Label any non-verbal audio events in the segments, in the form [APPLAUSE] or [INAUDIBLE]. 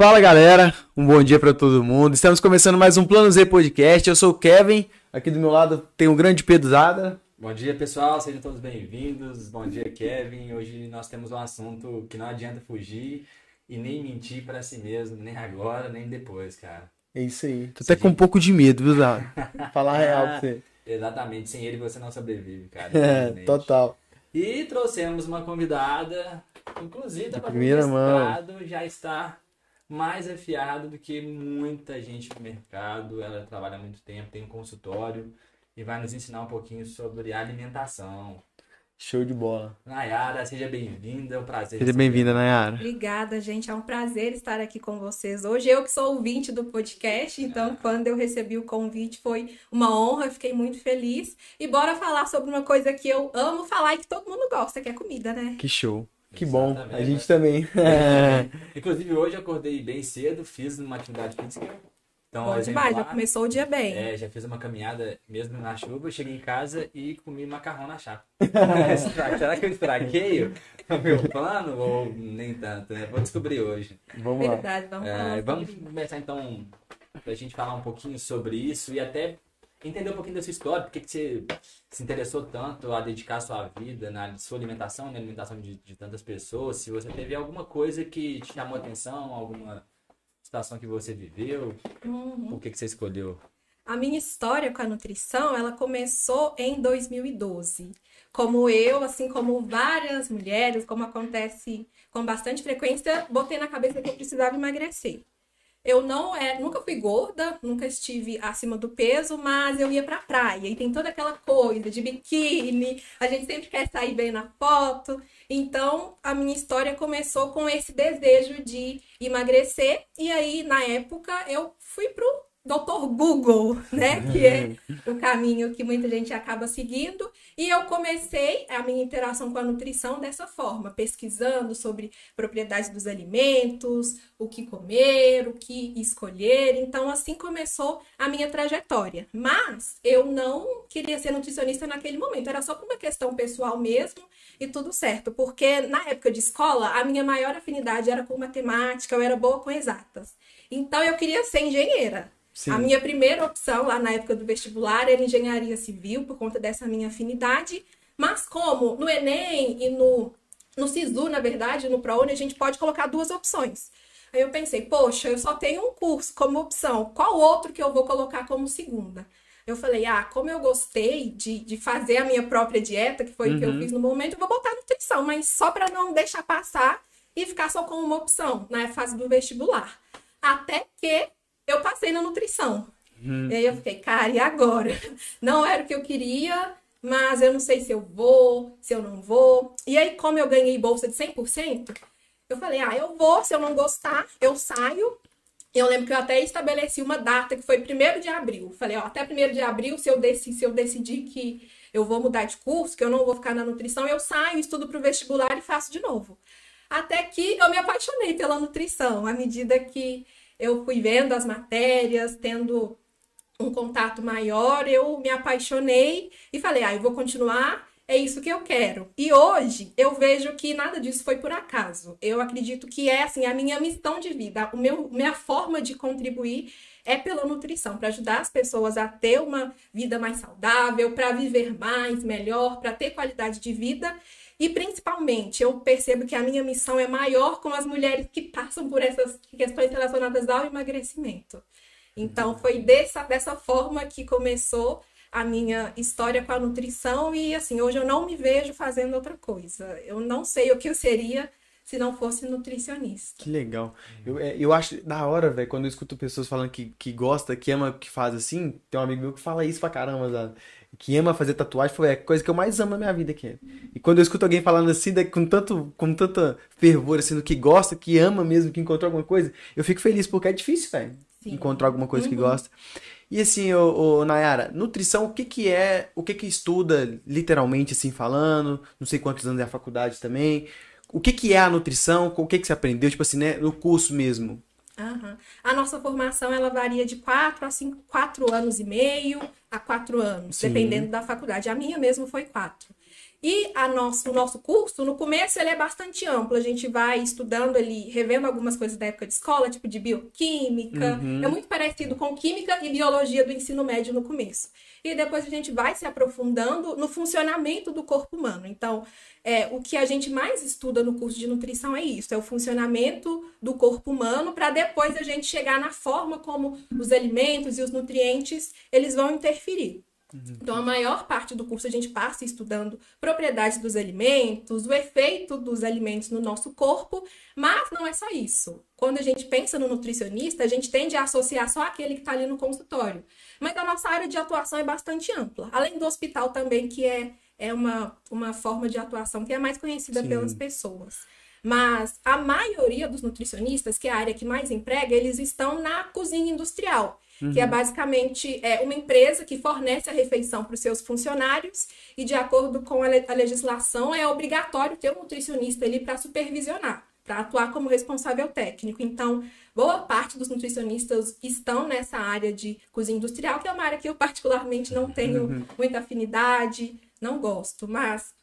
Fala galera, um bom dia para todo mundo. Estamos começando mais um Plano Z Podcast. Eu sou o Kevin, aqui do meu lado tem o grande Pedro Zada. Bom dia pessoal, sejam todos bem-vindos. Bom dia Kevin. Hoje nós temos um assunto que não adianta fugir e nem mentir para si mesmo, nem agora, nem depois, cara. É isso aí. Tô até com um pouco de medo, viu, Zada? [LAUGHS] Falar a real pra você. [LAUGHS] Exatamente, sem ele você não sobrevive, cara. É, total. E trouxemos uma convidada, inclusive tá primeira mão. já está mais afiado do que muita gente no mercado. Ela trabalha há muito tempo, tem um consultório e vai nos ensinar um pouquinho sobre alimentação. Show de bola. Nayara, seja bem-vinda, é um prazer. Seja bem-vinda, Nayara. Obrigada, gente. É um prazer estar aqui com vocês hoje. Eu que sou ouvinte do podcast, então quando eu recebi o convite foi uma honra, eu fiquei muito feliz. E bora falar sobre uma coisa que eu amo falar e que todo mundo gosta, que é comida, né? Que show. Que bom. Exatamente. A gente também. [LAUGHS] Inclusive, hoje eu acordei bem cedo, fiz uma atividade física. Então, Bom demais, já começou o dia bem. É, já fiz uma caminhada mesmo na chuva, cheguei em casa e comi macarrão na chapa. [LAUGHS] Será que eu estraguei o meu plano ou nem tanto, né? Vou descobrir hoje. Vamos lá. Verdade, vamos É, vamos começar então pra gente falar um pouquinho sobre isso e até entender um pouquinho da sua história, por que você se interessou tanto a dedicar a sua vida na sua alimentação, na alimentação de, de tantas pessoas, se você teve alguma coisa que te chamou a atenção, alguma situação que você viveu, Uhum. por que que você escolheu? A minha história com a nutrição, ela começou em 2012. Como eu, assim como várias mulheres, como acontece com bastante frequência, botei na cabeça que eu precisava emagrecer. Eu não é, nunca fui gorda, nunca estive acima do peso, mas eu ia pra praia e tem toda aquela coisa de biquíni, a gente sempre quer sair bem na foto. Então, a minha história começou com esse desejo de emagrecer e aí na época eu fui pro Dr. Google, né, que é o caminho que muita gente acaba seguindo. E eu comecei a minha interação com a nutrição dessa forma, pesquisando sobre propriedades dos alimentos, o que comer, o que escolher. Então, assim começou a minha trajetória. Mas eu não queria ser nutricionista naquele momento, era só por uma questão pessoal mesmo e tudo certo. Porque na época de escola, a minha maior afinidade era com matemática, eu era boa com exatas. Então, eu queria ser engenheira. Sim. A minha primeira opção lá na época do vestibular era engenharia civil, por conta dessa minha afinidade. Mas como no Enem e no, no SISU, na verdade, no ProUni, a gente pode colocar duas opções. Aí eu pensei, poxa, eu só tenho um curso como opção, qual outro que eu vou colocar como segunda? Eu falei, ah, como eu gostei de, de fazer a minha própria dieta, que foi o que eu Uhum. fiz no momento, eu vou botar nutrição, mas só para não deixar passar e ficar só com uma opção na fase do vestibular. Até que eu passei na nutrição. Uhum. E aí eu fiquei, cara, e agora? [LAUGHS] Não era o que eu queria, mas eu não sei se eu vou, se eu não vou. E aí, como eu ganhei bolsa de 100%, eu falei, ah, eu vou, se eu não gostar, eu saio. E eu lembro que eu até estabeleci uma data que foi 1 de abril. Falei, ó, até 1 de abril, se eu, decidir, se eu decidir que eu vou mudar de curso, que eu não vou ficar na nutrição, eu saio, estudo pro vestibular e faço de novo. Até que eu me apaixonei pela nutrição, à medida que eu fui vendo as matérias, tendo um contato maior, eu me apaixonei e falei, ah, eu vou continuar, é isso que eu quero. E hoje eu vejo que nada disso foi por acaso. Eu acredito que é assim a minha missão de vida, o meu minha forma de contribuir é pela nutrição, para ajudar as pessoas a ter uma vida mais saudável, para viver mais, melhor, para ter qualidade de vida. E principalmente, eu percebo que a minha missão é maior com as mulheres que passam por essas questões relacionadas ao emagrecimento. Então, foi dessa, dessa forma que começou a minha história com a nutrição. E, assim, hoje eu não me vejo fazendo outra coisa. Eu não sei o que eu seria se não fosse nutricionista. Que legal. Eu, é, eu acho da hora, velho, quando eu escuto pessoas falando que, que gosta, que ama, que faz assim. Tem um amigo meu que fala isso pra caramba, sabe? Que ama fazer tatuagem, foi a coisa que eu mais amo na minha vida, que é. E quando eu escuto alguém falando assim, com tanto, com tanta fervor, assim, do que gosta, que ama mesmo, que encontrou alguma coisa, eu fico feliz, porque é difícil, velho, encontrar alguma coisa que Uhum. gosta. E assim, ô, ô, Nayara, nutrição, o que que é, o que que estuda, literalmente assim falando, não sei quantos anos é a faculdade também, o que que é a nutrição, o que que você aprendeu, tipo assim, né, no curso mesmo? Aham. A nossa formação ela varia de 4 a 5, 4 anos e meio a 4 anos, Sim. dependendo da faculdade. A minha mesmo foi 4. E a nosso, o nosso curso, no começo, ele é bastante amplo. A gente vai estudando ali, revendo algumas coisas da época de escola, tipo de bioquímica. Uhum. É muito parecido com química e biologia do ensino médio no começo. E depois a gente vai se aprofundando no funcionamento do corpo humano. Então, é, o que a gente mais estuda no curso de nutrição é isso: é o funcionamento do corpo humano, para depois a gente chegar na forma como os alimentos e os nutrientes eles vão interferir. Então, a maior parte do curso a gente passa estudando propriedades dos alimentos, o efeito dos alimentos no nosso corpo, mas não é só isso. Quando a gente pensa no nutricionista, a gente tende a associar só aquele que está ali no consultório. Mas a nossa área de atuação é bastante ampla. Além do hospital também, que é, é uma, uma forma de atuação que é mais conhecida Sim. pelas pessoas. Mas a maioria dos nutricionistas, que é a área que mais emprega, eles estão na cozinha industrial, que é basicamente é, uma empresa que fornece a refeição para os seus funcionários e, de acordo com a, le- a legislação, é obrigatório ter um nutricionista ali para supervisionar, para atuar como responsável técnico. Então, boa parte dos nutricionistas estão nessa área de cozinha industrial, que é uma área que eu particularmente não tenho muita afinidade, não gosto, mas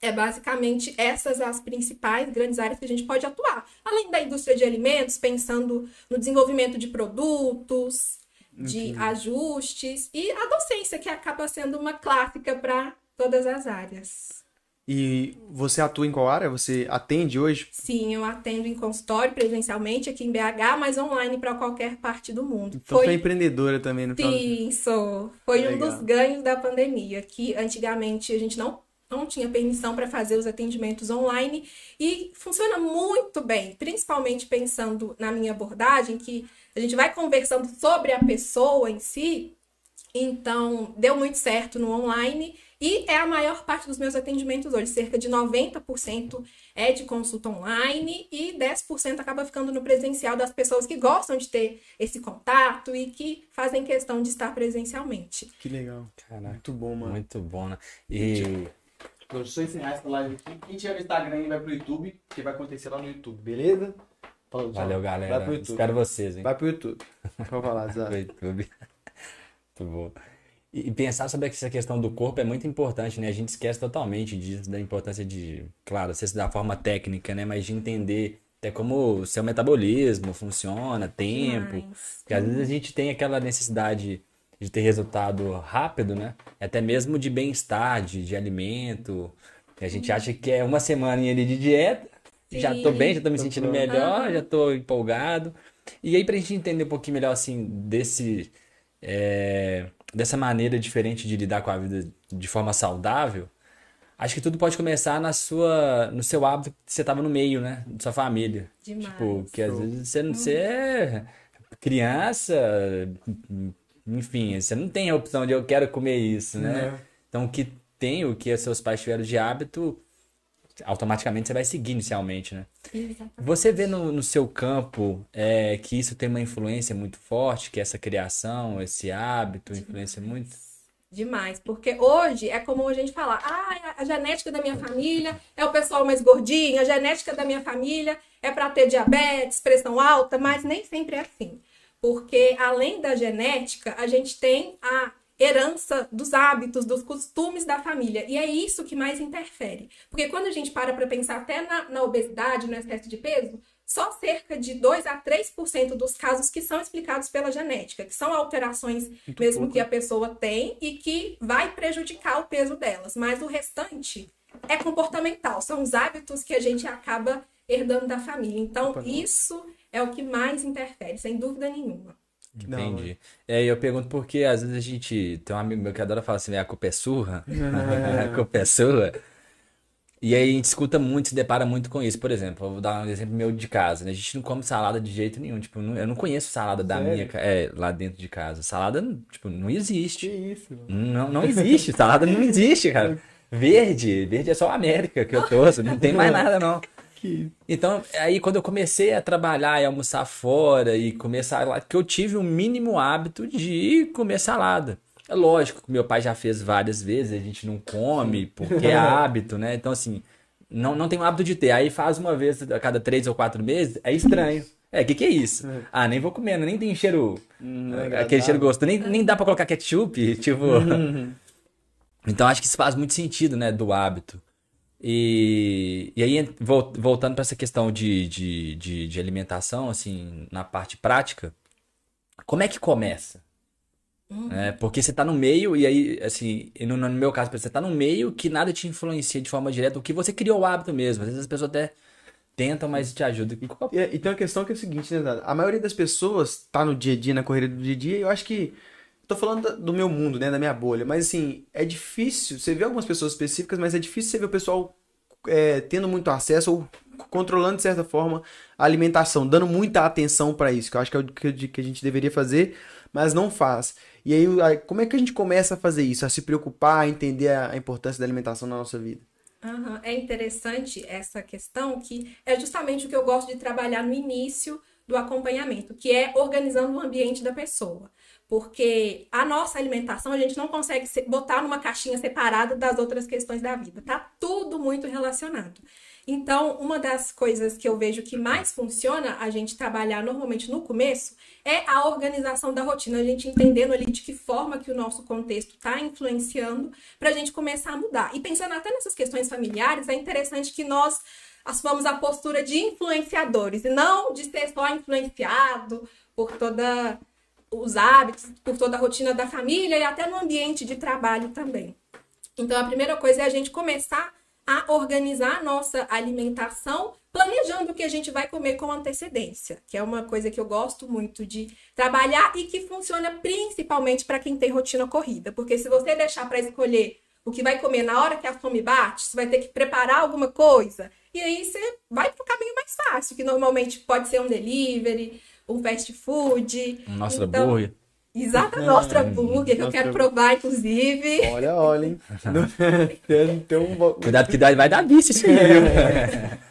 é basicamente essas as principais grandes áreas que a gente pode atuar. Além da indústria de alimentos, pensando no desenvolvimento de produtos, de ajustes e a docência, que acaba sendo uma clássica para todas as áreas. E você atua em qual área? Você atende hoje? Sim, eu atendo em consultório presencialmente aqui em BH, mas online para qualquer parte do mundo. Então você é empreendedora também, no. Sim, sou. Foi um Legal. dos ganhos da pandemia, que antigamente a gente não, não tinha permissão para fazer os atendimentos online e funciona muito bem, principalmente pensando na minha abordagem, que a gente vai conversando sobre a pessoa em si. Então, deu muito certo no online e é a maior parte dos meus atendimentos hoje. Cerca de 90% é de consulta online e 10% acaba ficando no presencial das pessoas que gostam de ter esse contato e que fazem questão de estar presencialmente. Que legal. Caraca, Muito bom, mano. muito bom, né? E Deixa eu encerrar essa live aqui. Quem tiver no Instagram aí vai pro YouTube, que vai acontecer lá no YouTube, beleza? Falou, tchau. valeu, Vai pro galera. YouTube. Espero vocês, hein? Vai pro YouTube. Vou falar, Zé. no YouTube. [LAUGHS] Muito bom. E pensar sobre essa questão do corpo é muito importante, né? A gente esquece totalmente disso, da importância de, claro, você da forma técnica, né? Mas de entender até como o seu metabolismo funciona, tempo. Demais. Porque às vezes a gente tem aquela necessidade de ter resultado rápido, né? Até mesmo de bem-estar, de, de alimento. E a gente acha que é uma semana ali de dieta, já tô Sim. bem, já tô me Tô sentindo pronto. melhor, já tô empolgado. E aí, pra gente entender um pouquinho melhor, assim, desse, é, dessa maneira diferente de lidar com a vida de forma saudável, acho que tudo pode começar na sua, no seu hábito que você tava no meio, né? Da sua família. Demais. Tipo, que às vezes você, não- você é criança, enfim, você não tem a opção de eu quero comer isso, né? Né? Então, o que tem, o que seus pais tiveram de hábito, automaticamente você vai seguir inicialmente, né? Exatamente. Você vê no, no seu campo é, que isso tem uma influência muito forte, que essa criação, esse hábito influencia muito? Demais, porque hoje é comum a gente falar, ah, a genética da minha família é o pessoal mais gordinho, a genética da minha família é para ter diabetes, pressão alta, mas nem sempre é assim. Porque além da genética, a gente tem a herança dos hábitos, dos costumes da família. E é isso que mais interfere. Porque quando a gente para para pensar até na, na obesidade, no excesso de peso, só cerca de 2 a 3% dos casos que são explicados pela genética, que são alterações mesmo pouco. que a pessoa tem e que vai prejudicar o peso delas. Mas o restante é comportamental, são os hábitos que a gente acaba herdando da família. Então, Opa, isso é o que mais interfere, sem dúvida nenhuma. Da. Entendi. É, e eu pergunto porque às vezes a gente tem um amigo meu que adora falar assim, a culpa é surra, [LAUGHS] a culpa é sua. E aí a gente escuta muito, se depara muito com isso. Por exemplo, eu vou dar um exemplo meu de casa, né? A gente não come salada de jeito nenhum. Tipo, não- eu não conheço salada da Sério? minha, ca- é, lá dentro de casa. Salada, tipo, não Que existe. isso, mano. Não, não existe. Salada não existe, cara. [LAUGHS] Verde, verde é só a América que eu torço, não tem mais nada não. Que... Então, aí quando eu comecei a trabalhar e almoçar fora e comer salada, que eu tive o mínimo hábito de comer salada. É lógico que meu pai já fez várias vezes, a gente não come porque é [LAUGHS] hábito, né? Então, assim, não, não tem o hábito de ter. Aí faz uma vez a cada três ou quatro meses, é estranho. É, o que que é isso? Ah, nem vou comer, nem tem cheiro, Hum, aquele cheiro gostoso, nem, nem dá pra colocar ketchup, [LAUGHS] tipo... Então acho que isso faz muito sentido, né, do hábito. E, e aí, voltando para essa questão de, de, de, de, alimentação, assim, na parte prática, como é que começa? Uhum. É, porque você tá no meio, e aí, assim, no, no meu caso, você tá no meio que nada te influencia de forma direta, o que você criou o hábito mesmo. Às vezes as pessoas até tentam, mas te ajudam. E, e tem uma questão que é o seguinte, né, A maioria das pessoas tá no dia a dia, na correria do dia a dia, e eu acho que Tô falando do meu mundo, né? Da minha bolha. Mas assim, é difícil. Você vê algumas pessoas específicas, mas é difícil você ver o pessoal é, tendo muito acesso ou controlando de certa forma a alimentação, dando muita atenção para isso, que eu acho que é o que a gente deveria fazer, mas não faz. E aí, como é que a gente começa a fazer isso? A se preocupar, a entender a importância da alimentação na nossa vida? Uhum. É interessante essa questão que é justamente o que eu gosto de trabalhar no início do acompanhamento, que é organizando o ambiente da pessoa. Porque a nossa alimentação a gente não consegue botar numa caixinha separada das outras questões da vida. Tá tudo muito relacionado. Então, uma das coisas que eu vejo que mais funciona a gente trabalhar normalmente no começo é a organização da rotina, a gente entendendo ali de que forma que o nosso contexto está influenciando para a gente começar a mudar. E pensando até nessas questões familiares, é interessante que nós assumamos a postura de influenciadores e não de ser só influenciado por toda os hábitos, por toda a rotina da família e até no ambiente de trabalho também. Então, a primeira coisa é a gente começar a organizar a nossa alimentação, planejando o que a gente vai comer com antecedência, que é uma coisa que eu gosto muito de trabalhar e que funciona principalmente para quem tem rotina corrida, porque se você deixar para escolher o que vai comer na hora que a fome bate, você vai ter que preparar alguma coisa, e aí você vai para o caminho mais fácil, que normalmente pode ser um delivery, um fast food. Um Nostra então, Burger. Exato, Nostra Burger, que eu quero provar, inclusive. Olha, olha, hein? [LAUGHS] tem, tem um... Cuidado que vai dar vício isso aí, viu? [LAUGHS]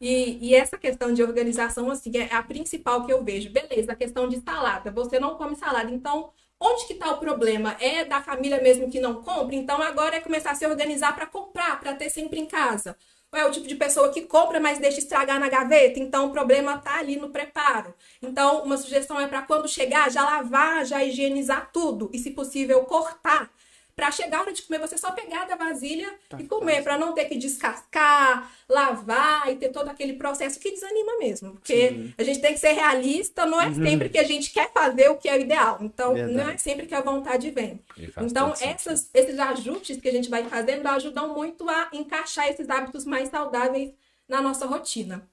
E, e, essa questão de organização, assim, é a principal que eu vejo. Beleza, a questão de salada. Você não come salada. Então, onde que está o problema? É da família mesmo que não compra? Então, agora é começar a se organizar para comprar, para ter sempre em casa. Ou é o tipo de pessoa que compra, mas deixa estragar na gaveta? Então o problema está ali no preparo. Então, uma sugestão é para quando chegar, já lavar, já higienizar tudo e, se possível, cortar para chegar a hora de comer, você só pegar da vasilha tá, e comer, para não ter que descascar, lavar e ter todo aquele processo que desanima mesmo. Porque Sim. a gente tem que ser realista, não é uhum. sempre que a gente quer fazer o que é o ideal. Então, Verdade. não é sempre que a vontade vem. Então, essas, esses ajustes que a gente vai fazendo ajudam muito a encaixar esses hábitos mais saudáveis na nossa rotina.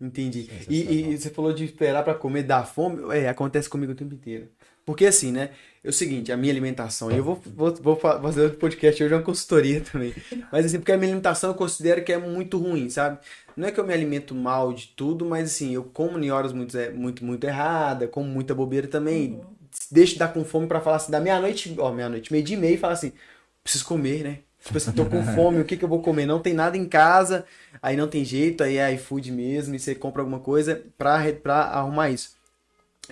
Entendi. E, e, você falou de esperar para comer dar fome. É, acontece comigo o tempo inteiro. Porque assim, né? É o seguinte, a minha alimentação, eu vou, vou, vou fazer outro podcast hoje, uma consultoria [LAUGHS] também. Mas assim, porque a minha alimentação eu considero que é muito ruim, sabe? Não é que eu me alimento mal de tudo, mas assim, eu como em horas muito, é, muito, muito errada, como muita bobeira também. Uhum. Deixo de dar com fome para falar assim, da meia-noite, ó, meia-noite, meio dia e meio, e falar assim, preciso comer, né? Tipo assim, tô com [LAUGHS] fome, o que que eu vou comer? Não tem nada em casa, aí não tem jeito, aí é iFood mesmo, e você compra alguma coisa pra, pra arrumar isso.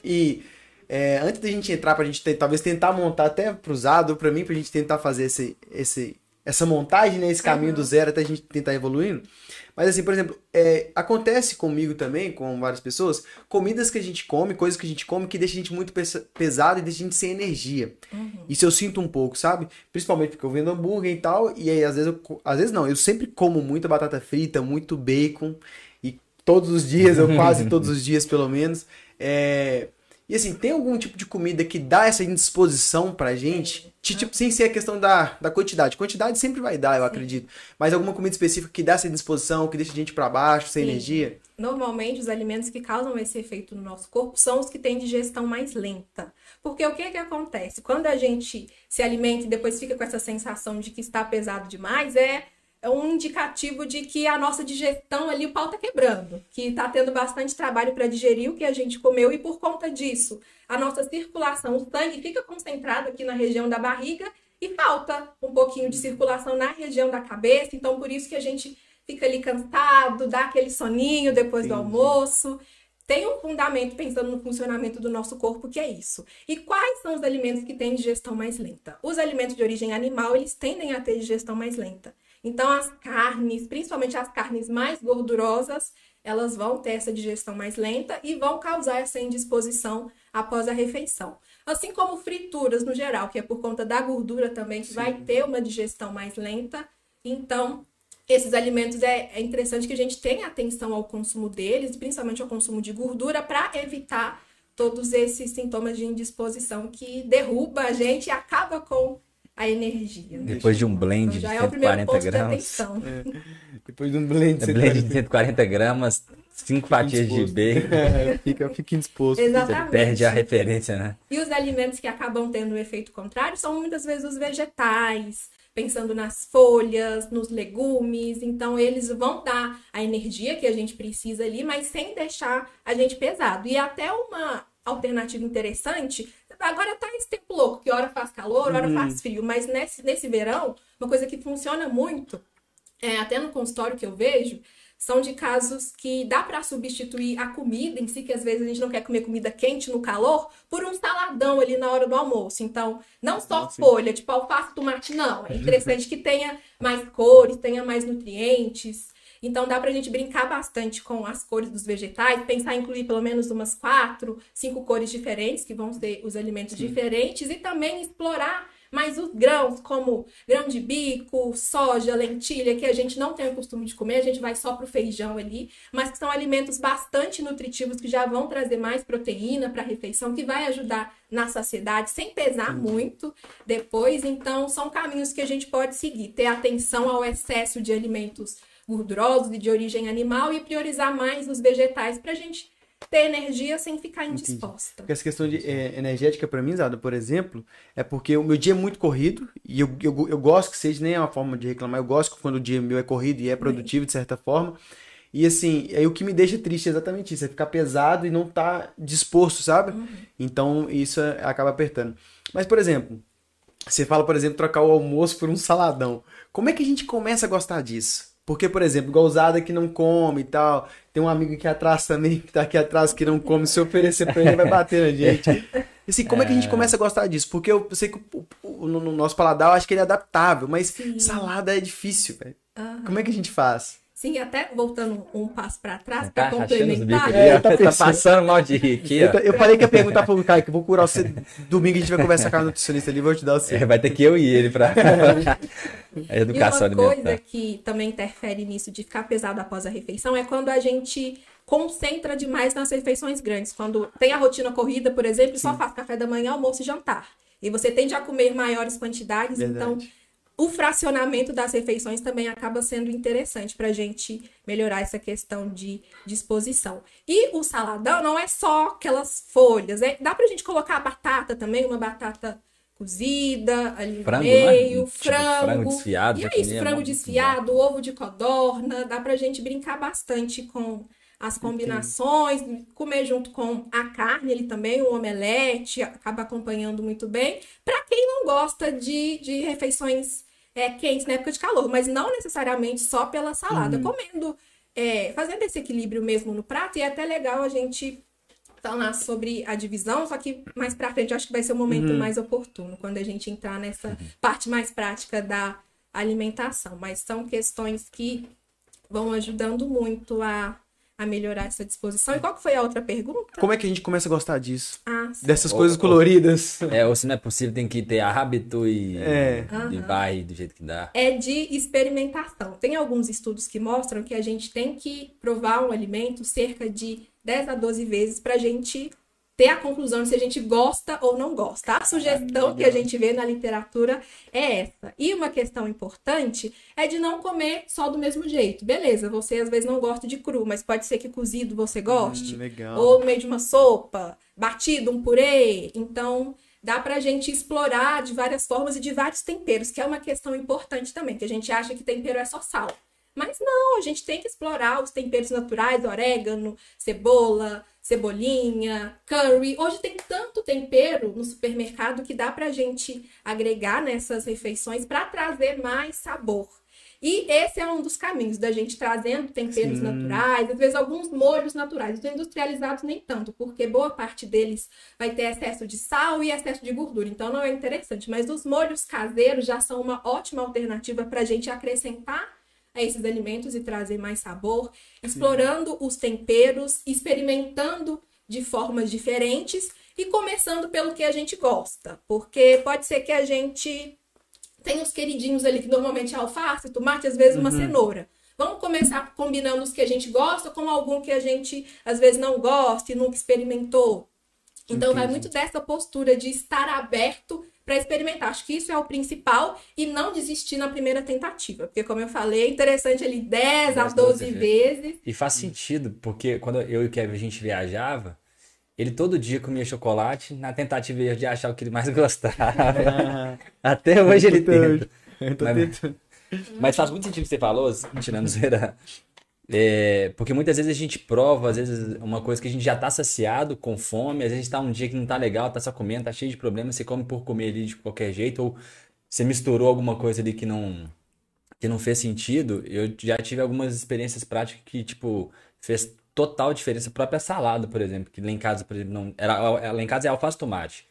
E é, antes da gente entrar, pra gente ter, talvez tentar montar até cruzado para mim, pra gente tentar fazer esse, esse, essa montagem, né? Esse caminho uhum. do zero até a gente tentar evoluindo. Mas assim, por exemplo, é, acontece comigo também, com várias pessoas, comidas que a gente come, coisas que a gente come que deixa a gente muito pesado e deixa a gente sem energia. Uhum. Isso eu sinto um pouco, sabe? Principalmente porque eu vendo hambúrguer e tal, e aí às vezes eu, às vezes não, eu sempre como muita batata frita, muito bacon, e todos os dias, eu quase [LAUGHS] todos os dias pelo menos. É, e assim, tem algum tipo de comida que dá essa indisposição pra gente? Tipo, sem ser a questão da, da quantidade. Quantidade sempre vai dar, eu Sim. acredito. Mas alguma comida específica que dá essa indisposição, que deixa a gente para baixo, sem Sim. energia? Normalmente, os alimentos que causam esse efeito no nosso corpo são os que têm digestão mais lenta. Porque o que que acontece? Quando a gente se alimenta e depois fica com essa sensação de que está pesado demais, é é um indicativo de que a nossa digestão ali, o pau tá quebrando, que tá tendo bastante trabalho para digerir o que a gente comeu e por conta disso, a nossa circulação, o sangue fica concentrado aqui na região da barriga e falta um pouquinho de circulação na região da cabeça, então por isso que a gente fica ali cansado, dá aquele soninho depois Entendi. do almoço. Tem um fundamento pensando no funcionamento do nosso corpo que é isso. E quais são os alimentos que têm digestão mais lenta? Os alimentos de origem animal, eles tendem a ter digestão mais lenta. Então, as carnes, principalmente as carnes mais gordurosas, elas vão ter essa digestão mais lenta e vão causar essa indisposição após a refeição. Assim como frituras no geral, que é por conta da gordura também, que Sim. vai ter uma digestão mais lenta. Então, esses alimentos é, é interessante que a gente tenha atenção ao consumo deles, principalmente ao consumo de gordura, para evitar todos esses sintomas de indisposição que derruba a gente e acaba com a energia. Né? Depois de um blend então, de 140 é gramas. É. Depois de um blend, de blend de 140 gramas, cinco fatias de bacon. [LAUGHS] É, fica, fica indisposto. Exatamente. Você perde a referência, né? E os alimentos que acabam tendo o efeito contrário são muitas vezes os vegetais, pensando nas folhas, nos legumes. Então, eles vão dar a energia que a gente precisa ali, mas sem deixar a gente pesado. E até uma alternativa interessante agora tá esse tempo louco, que hora faz calor, hora uhum. faz frio, mas nesse, nesse verão, uma coisa que funciona muito, é, até no consultório que eu vejo, são de casos que dá para substituir a comida em si, que às vezes a gente não quer comer comida quente no calor, por um saladão ali na hora do almoço. Então, não só Nossa. folha, tipo alface, tomate, não. É interessante que tenha mais cores, tenha mais nutrientes. Então dá pra gente brincar bastante com as cores dos vegetais, pensar em incluir pelo menos umas quatro, cinco cores diferentes, que vão ser os alimentos Sim. diferentes, e também explorar mais os grãos, como grão de bico, soja, lentilha, que a gente não tem o costume de comer, a gente vai só pro feijão ali, mas que são alimentos bastante nutritivos que já vão trazer mais proteína para a refeição, que vai ajudar na saciedade, sem pesar muito depois. Então, são caminhos que a gente pode seguir, ter atenção ao excesso de alimentos gordurosos e de origem animal e priorizar mais os vegetais para a gente ter energia sem ficar indisposta. Porque essa questão de é, energética para mim, Zada, por exemplo, é porque o meu dia é muito corrido e eu, eu, eu gosto que seja, nem é uma forma de reclamar, eu gosto quando o dia meu é corrido e é produtivo de certa forma. E assim, aí o que me deixa triste é exatamente isso, é ficar pesado e não estar tá disposto, sabe? Uhum. Então isso é, acaba apertando. Mas, por exemplo, você fala, por exemplo, trocar o almoço por um saladão. Como é que a gente começa a gostar disso? Porque, por exemplo, gozada que não come e tal. Tem um amigo aqui atrás também, que tá aqui atrás, que não come. Se oferecer pra ele, vai bater na gente. Assim, como é... é que a gente é. começa a gostar disso? Porque eu sei que no, no nosso paladar eu acho que ele é adaptável, mas Sim. salada é difícil, velho. Uhum. Como é que a gente faz? Sim, até voltando um passo para trás para tá complementar. É, tá, tá, passando mal de rir aqui, eu, eu, falei que ia perguntar pro Caio que vou curar você domingo a gente vai conversar com a nutricionista ali, vou te dar o seu. É, vai ter que eu e ele para [LAUGHS] [LAUGHS] a educação e uma coisa que também interfere nisso de ficar pesado após a refeição é quando a gente concentra demais nas refeições grandes. Quando tem a rotina corrida, por exemplo, Sim. só faz café da manhã, almoço e jantar. E você tende a comer maiores quantidades, Verdade. então o fracionamento das refeições também acaba sendo interessante para a gente melhorar essa questão de disposição. E o saladão não é só aquelas folhas, é, dá para a gente colocar a batata também, uma batata cozida ali frango, no né? meio, né? frango, frango desfiado. E é isso, frango desfiado, ovo de codorna, dá para a gente brincar bastante com as combinações, Entendi. comer junto com a carne ele também, o omelete, acaba acompanhando muito bem. Para quem não gosta de, de refeições é, quentes na época de calor, mas não necessariamente só pela salada. Uhum. Comendo, é, fazendo esse equilíbrio mesmo no prato, e é até legal a gente falar sobre a divisão, só que mais pra frente acho que vai ser o momento uhum. mais oportuno, quando a gente entrar nessa uhum. parte mais prática da alimentação. Mas são questões que vão ajudando muito a a melhorar essa disposição. E qual que foi a outra pergunta? Como é que a gente começa a gostar disso? Ah, Dessas ou, coisas coloridas. é, ou se não é possível, tem que ter hábito e, é. e vai do jeito que dá. É de experimentação. Tem alguns estudos que mostram que a gente tem que provar um alimento cerca de 10 a 12 vezes para a gente ter a conclusão de se a gente gosta ou não gosta. A sugestão que a gente vê na literatura é essa. E uma questão importante é de não comer só do mesmo jeito. Beleza, você às vezes não gosta de cru, mas pode ser que cozido você goste. Hum, ou no meio de uma sopa, batido, um purê. Então, dá pra gente explorar de várias formas e de vários temperos, que é uma questão importante também, que a gente acha que tempero é só sal. Mas não, a gente tem que explorar os temperos naturais, orégano, cebola, cebolinha, curry. Hoje tem tanto tempero no supermercado que dá pra gente agregar nessas refeições para trazer mais sabor. E esse é um dos caminhos da gente trazendo temperos Sim. naturais, às vezes alguns molhos naturais. Os industrializados nem tanto, porque boa parte deles vai ter excesso de sal e excesso de gordura, então não é interessante. Mas os molhos caseiros já são uma ótima alternativa para a gente acrescentar a esses alimentos e trazer mais sabor, explorando os temperos, experimentando de formas diferentes e começando pelo que a gente gosta, porque pode ser que a gente tenha os queridinhos ali, que normalmente é alface, tomate, às vezes uma Uhum. cenoura. Vamos começar combinando os que a gente gosta com algum que a gente às vezes não gosta e nunca experimentou. Então vai Entendi. muito dessa postura de estar aberto para experimentar. Acho que isso é o principal e não desistir na primeira tentativa. Porque, como eu falei, é interessante ali 10 a 10, 12 12 vezes. E faz sentido, porque quando eu e o Kevin a gente viajava, ele todo dia comia chocolate na tentativa de achar o que ele mais [LAUGHS] gostava. Até hoje ele tenta. Eu tô Mas-. Mas faz muito sentido o que você falou, tirando zoeira. É, porque muitas vezes a gente prova, às vezes, uma coisa que a gente já tá saciado, com fome, às vezes tá um dia que não tá legal, tá só comendo, tá cheio de problemas, você come por comer ali de qualquer jeito, ou você misturou alguma coisa ali que não, que não fez sentido. Eu já tive algumas experiências práticas que, tipo, fez total diferença. A própria salada, por exemplo, que lá em casa, por exemplo, não, era, lá em casa é alface tomate.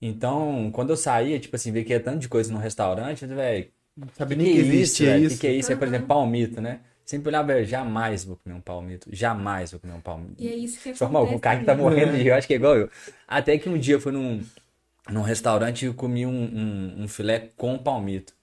Então, quando eu saía, tipo assim, ver que ia tanto de coisa no restaurante, velho, Sabe que nem que que é existe velho? isso. Que que é isso? Aí, por Aham. exemplo, palmito, né? Sempre olhava, velho, jamais vou comer um palmito. Jamais vou comer um palmito. E é isso que forma o cara que tá morrendo de rir, eu acho que é igual eu. Até que um dia eu fui num, num restaurante e eu comi um, um, um filé com palmito.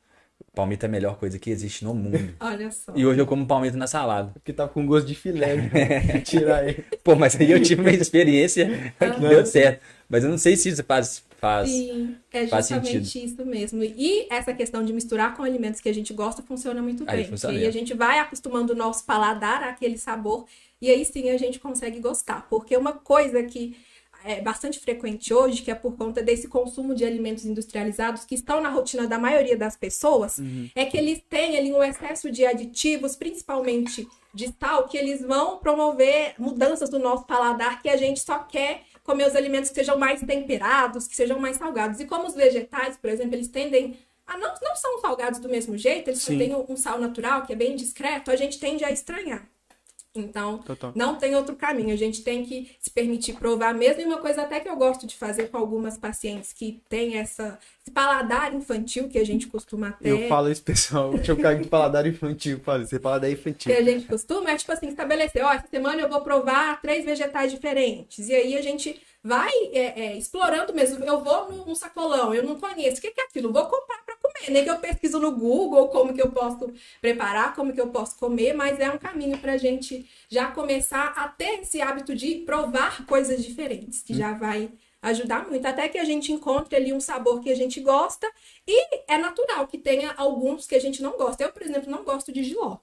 Palmito é a melhor coisa que existe no mundo. [LAUGHS] Olha só. E hoje eu como palmito na salada. Porque tava com gosto de filé. né? [LAUGHS] Tirar ele. Pô, mas aí eu tive uma experiência que deu certo. Mas eu não sei se isso faz. Faz... Sim, é faz justamente isso mesmo. E essa questão de misturar com alimentos que a gente gosta funciona muito Aí bem. funciona E aí a gente vai acostumando o nosso paladar àquele sabor e aí sim a gente consegue gostar. Porque uma coisa que é bastante frequente hoje, que é por conta desse consumo de alimentos industrializados que estão na rotina da maioria das pessoas, é que eles têm ali um excesso de aditivos, principalmente de sal, que eles vão promover mudanças do nosso paladar que a gente só quer comer os alimentos que sejam mais temperados, que sejam mais salgados. E como os vegetais, por exemplo, eles tendem a não, não são salgados do mesmo jeito, eles Sim. têm um, um sal natural que é bem discreto, a gente tende a estranhar. Então, Total. não tem outro caminho. A gente tem que se permitir provar mesmo. E uma coisa até que eu gosto de fazer com algumas pacientes que têm essa, esse paladar infantil que a gente costuma ter. Eu falo isso, pessoal. Tinha um cara de paladar infantil. Fala, você paladar infantil. que a gente costuma é tipo assim, estabelecer, ó, essa semana eu vou provar três vegetais diferentes. E aí a gente vai é, é, explorando mesmo. Eu vou num, sacolão, eu não conheço. O que é aquilo? Vou comprar comer. Nem que eu pesquiso no Google como que eu posso preparar, como que eu posso comer, mas é um caminho pra gente já começar a ter esse hábito de provar coisas diferentes, que já vai ajudar muito, até que a gente encontre ali um sabor que a gente gosta e é natural que tenha alguns que a gente não gosta. Eu, por exemplo, não gosto de giló.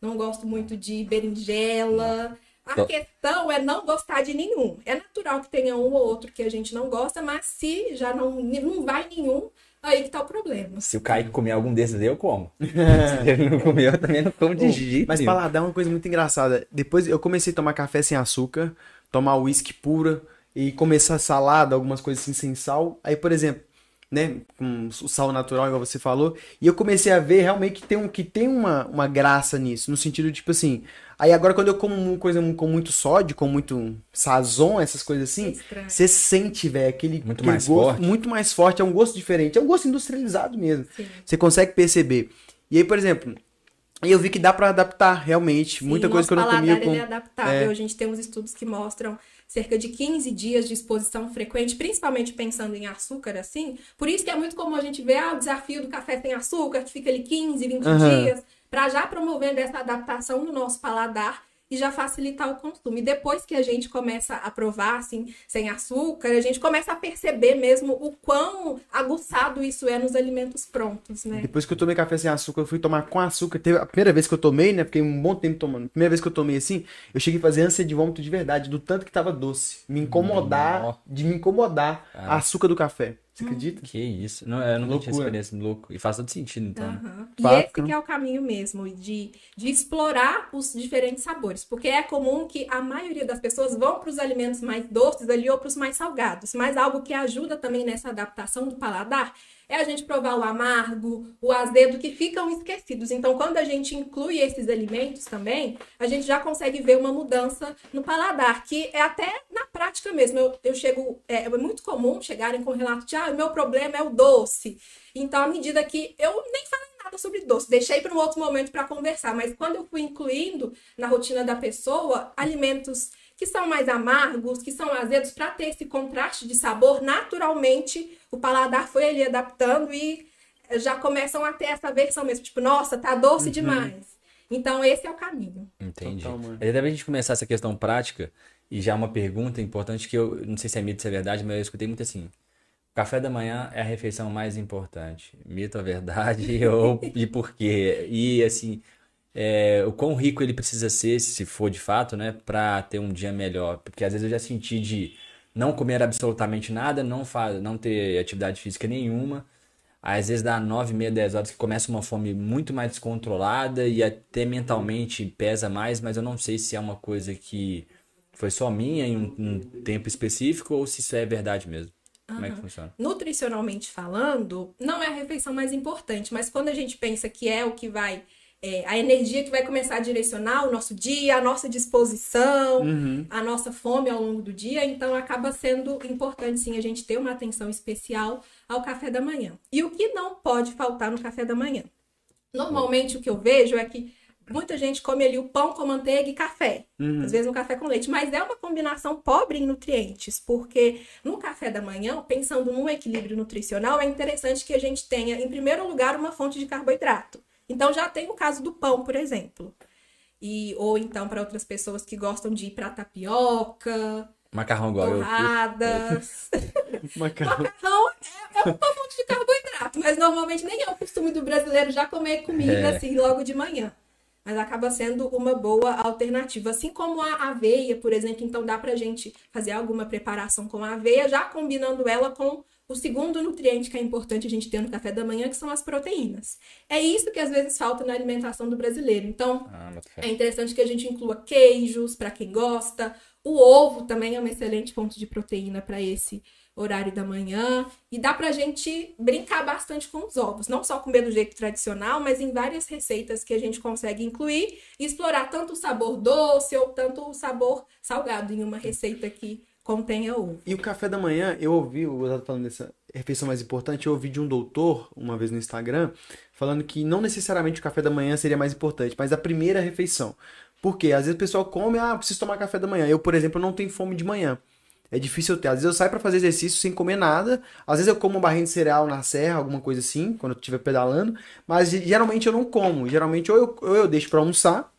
Não gosto muito de berinjela. A questão é não gostar de nenhum. É natural que tenha um ou outro que a gente não gosta, mas se já não, não vai nenhum, aí que tá o problema. Se o Kaique comer algum desses, eu como. [LAUGHS] [LAUGHS] Se ele não comer, eu também não como de jeito Mas paladar é uma coisa muito engraçada. Depois eu comecei a tomar café sem açúcar, tomar uísque pura e começar salada, algumas coisas assim sem sal. Aí, por exemplo, né, com o sal natural, igual você falou, e eu comecei a ver realmente que tem, um, que tem uma, uma graça nisso, no sentido tipo assim. Aí agora quando eu como uma coisa com muito sódio, com muito sazon, essas coisas assim, você sente, velho, aquele, Muito aquele mais gosto forte. muito mais forte, é um gosto diferente, é um gosto industrializado mesmo. Sim. Você consegue perceber. E aí, por exemplo, eu vi que dá pra adaptar realmente. Sim, Muita coisa que eu não comia com. ele é adaptável. É. A gente tem uns estudos que mostram cerca de 15 dias de exposição frequente, principalmente pensando em açúcar, assim. Por isso que é muito comum a gente ver ah, o desafio do café sem açúcar, que fica ali 15, 20 Aham. dias, para já promovendo essa adaptação no nosso paladar e já facilitar o consumo. E depois que a gente começa a provar, assim, sem açúcar, a gente começa a perceber mesmo o quão aguçado isso é nos alimentos prontos, né? Depois que eu tomei café sem açúcar, eu fui tomar com açúcar. Teve a primeira vez que eu tomei, né? Fiquei um bom tempo tomando. Primeira vez que eu tomei assim, eu cheguei a fazer ânsia de vômito de verdade, do tanto que tava doce. Me incomodar, de me incomodar Ah. a açúcar do café. Você acredita? Que isso. Não, eu nunca tinha experiência louco. E faz todo sentido, então. Aham. E Fato. esse que é o caminho mesmo, de, de explorar os diferentes sabores. Porque é comum que a maioria das pessoas vão para os alimentos mais doces ali ou para os mais salgados. Mas algo que ajuda também nessa adaptação do paladar é a gente provar o amargo, o azedo, que ficam esquecidos. Então, quando a gente inclui esses alimentos também, a gente já consegue ver uma mudança no paladar, que é até na prática mesmo. Eu, eu chego, é, é muito comum chegarem com o relato de, ah, o meu problema é o doce. Então, à medida que eu nem falei nada sobre doce. Deixei para um outro momento para conversar, mas quando eu fui incluindo na rotina da pessoa alimentos que são mais amargos, que são azedos, para ter esse contraste de sabor, naturalmente o paladar foi ali adaptando e já começam a ter essa versão mesmo, tipo, nossa, tá doce uhum. demais. Então esse é o caminho. Entendi. Total, Até a gente começar essa questão prática, e já uma pergunta importante que eu não sei se é mito, se é verdade, mas eu escutei muito assim. Café da manhã é a refeição mais importante. Mito [LAUGHS] ou verdade? ou e por quê? E assim, é, o quão rico ele precisa ser, se for de fato, né, para ter um dia melhor. Porque às vezes eu já senti de não comer absolutamente nada, não, não ter atividade física nenhuma. Às vezes dá 9, meia, 10 horas que começa uma fome muito mais descontrolada e até mentalmente pesa mais, mas eu não sei se é uma coisa que foi só minha em um, um tempo específico ou se isso é verdade mesmo. Como é que funciona? Nutricionalmente falando, não é a refeição mais importante, mas quando a gente pensa que é o que vai. É, a energia que vai começar a direcionar o nosso dia, a nossa disposição, uhum. a nossa fome ao longo do dia, então acaba sendo importante sim a gente ter uma atenção especial ao café da manhã. E o que não pode faltar no café da manhã? Normalmente o que eu vejo é que Muita gente come ali o pão com manteiga e café. Uhum. Às vezes um café com leite. Mas é uma combinação pobre em nutrientes, porque no café da manhã, pensando num equilíbrio nutricional, é interessante que a gente tenha, em primeiro lugar, uma fonte de carboidrato. Então já tem o caso do pão, por exemplo. E, ou então para outras pessoas que gostam de ir para tapioca, Macarrão igual torradas. [LAUGHS] Macarrão. Macarrão é, é uma fonte de carboidrato, mas normalmente nem é o costume do brasileiro já comer comida é. assim logo de manhã mas acaba sendo uma boa alternativa. Assim como a aveia, por exemplo, então dá pra gente fazer alguma preparação com a aveia, já combinando ela com o segundo nutriente que é importante a gente ter no café da manhã, que são as proteínas. É isso que às vezes falta na alimentação do brasileiro. Então, ah, é interessante que a gente inclua queijos para quem gosta. O ovo também é um excelente ponto de proteína para esse horário da manhã. E dá pra gente brincar bastante com os ovos. Não só comer do jeito tradicional, mas em várias receitas que a gente consegue incluir e explorar tanto o sabor doce ou tanto o sabor salgado em uma receita que contenha ovo. E o café da manhã, eu ouvi, o Osado falando dessa refeição mais importante, eu ouvi de um doutor, uma vez no Instagram, falando que não necessariamente o café da manhã seria mais importante, mas a primeira refeição. Porque às vezes o pessoal come, ah, preciso tomar café da manhã. Eu, por exemplo, não tenho fome de manhã. É difícil eu ter. Às vezes eu saio para fazer exercício sem comer nada. Às vezes eu como uma barrinha de cereal na serra, alguma coisa assim, quando eu estiver pedalando. Mas geralmente eu não como. Geralmente ou eu, ou eu deixo para almoçar,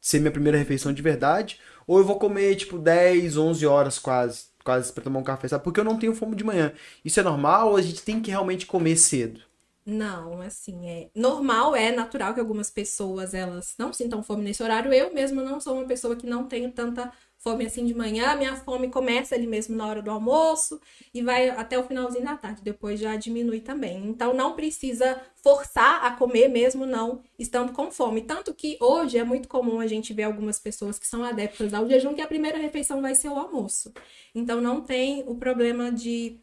ser minha primeira refeição de verdade, ou eu vou comer tipo 10, 11 horas quase, quase para tomar um café, sabe? Porque eu não tenho fome de manhã. Isso é normal ou a gente tem que realmente comer cedo? Não, assim, é normal, é natural que algumas pessoas elas não sintam fome nesse horário. Eu mesma não sou uma pessoa que não tenho tanta fome assim de manhã, minha fome começa ali mesmo na hora do almoço e vai até o finalzinho da tarde, depois já diminui também. Então não precisa forçar a comer mesmo não estando com fome. Tanto que hoje é muito comum a gente ver algumas pessoas que são adeptas ao jejum que a primeira refeição vai ser o almoço. Então não tem o problema de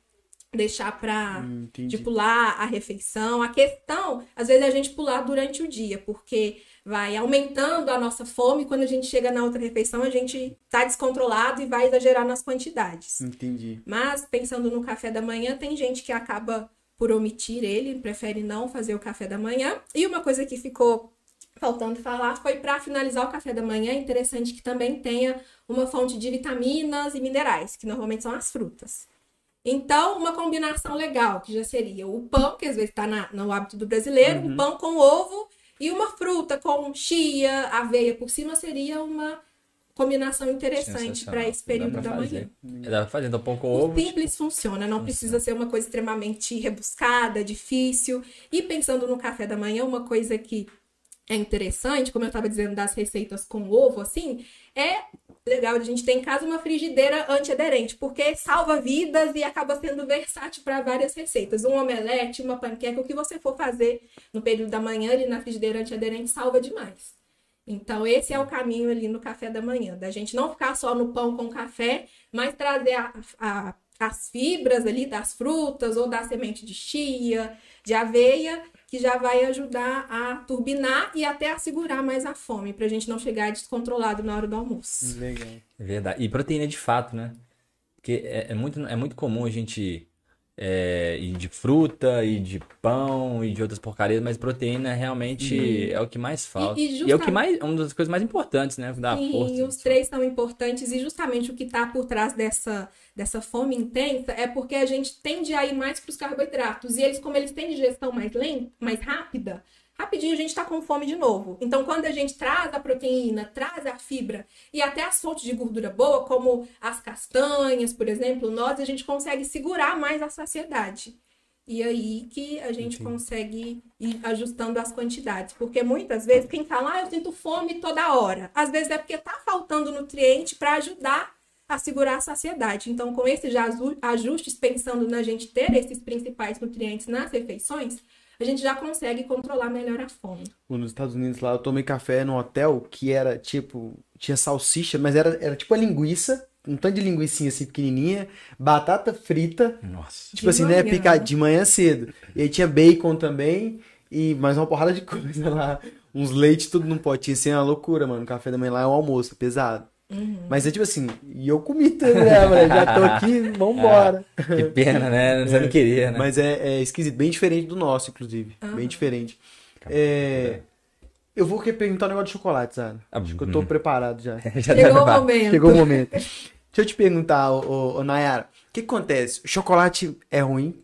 deixar para hum, de pular a refeição. A questão, às vezes, é a gente pular durante o dia, porque vai aumentando a nossa fome. Quando a gente chega na outra refeição, a gente tá descontrolado e vai exagerar nas quantidades. Entendi. Mas, pensando no café da manhã, tem gente que acaba por omitir ele, prefere não fazer o café da manhã. E uma coisa que ficou faltando falar foi para finalizar o café da manhã, é interessante que também tenha uma fonte de vitaminas e minerais, que normalmente são as frutas. Então, uma combinação legal, que já seria o pão, que às vezes está no hábito do brasileiro, uhum. o pão com ovo e uma fruta com chia, aveia por cima seria uma combinação interessante para esse período da manhã. Dá pra fazer, então pão com ovo. Simples funciona, não precisa ser uma coisa extremamente rebuscada, difícil. E pensando no café da manhã, uma coisa que é interessante, como eu estava dizendo das receitas com ovo, assim, é legal a gente ter em casa uma frigideira antiaderente, porque salva vidas e acaba sendo versátil para várias receitas. Um omelete, uma panqueca, o que você for fazer no período da manhã ali na frigideira antiaderente salva demais. Então, esse é o caminho ali no café da manhã, da gente não ficar só no pão com café, mas trazer a, a, as fibras ali das frutas ou da semente de chia, de aveia que já vai ajudar a turbinar e até a segurar mais a fome, para a gente não chegar descontrolado na hora do almoço. Legal. É verdade. E proteína de fato, né? Porque é, é muito, é muito comum a gente é, e de fruta, e de pão, e de outras porcarias, mas proteína realmente é o que mais falta. E- E, e é o que mais, uma das coisas mais importantes, né? Da Sim, força. os três são importantes e justamente o que está por trás dessa, dessa fome intensa é porque a gente tende a ir mais para os carboidratos e eles, como eles têm digestão mais lenta, mais rápida, rapidinho a gente está com fome de novo. Então, quando a gente traz a proteína, traz a fibra e até as fontes de gordura boa, como as castanhas, por exemplo, nós a gente consegue segurar mais a saciedade. E aí que a gente consegue ir ajustando as quantidades. Porque muitas vezes quem fala, ah, eu sinto fome toda hora. Às vezes é porque tá faltando nutriente para ajudar a segurar a saciedade. Então, com esses ajustes, pensando na gente ter esses principais nutrientes nas refeições, a gente já consegue controlar melhor a fome. Nos Estados Unidos lá, eu tomei café num hotel que era tipo, tinha salsicha, mas era, era tipo a linguiça, um tanto de linguiçinha assim pequenininha, batata frita, Nossa. tipo assim, manhã. né, picada de manhã cedo. E aí tinha bacon também e mais uma porrada de [LAUGHS] coisa lá, uns leite tudo num potinho, assim, é uma loucura, mano. O café da manhã lá é um almoço, pesado. Mas é tipo assim, e eu comi tudo, né, mano? Já tô aqui, vambora. [LAUGHS] Que pena, né? Você não queria, né? Mas é, é esquisito, bem diferente do nosso, inclusive. Bem diferente. É, Eu vou querer perguntar um negócio de chocolate, sabe? Ah, Acho que eu tô hum. preparado já. [LAUGHS] Já Chegou tá o momento. Chegou o momento. Deixa eu te perguntar, ô, ô, ô, Nayara, o que, acontece? O chocolate é ruim?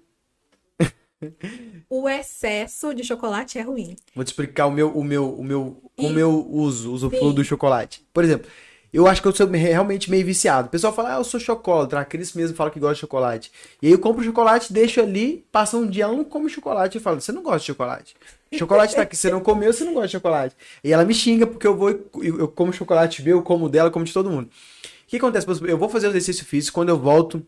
O excesso de chocolate é ruim. Vou te explicar o meu, o meu, o meu, o E- meu uso, uso do chocolate. Por exemplo, eu acho que eu sou me- realmente meio viciado. O pessoal fala, ah, eu sou chocolate. A Cris mesmo fala que gosta de chocolate. E aí eu compro chocolate, deixo ali, passa um dia, ela não come chocolate. Eu falo, você não gosta de chocolate. Chocolate tá aqui, você não comeu, você não gosta de chocolate. E ela me xinga porque eu vou, eu, como chocolate meu, eu como dela, eu como de todo mundo. O que acontece? Eu vou fazer o exercício físico, quando eu volto,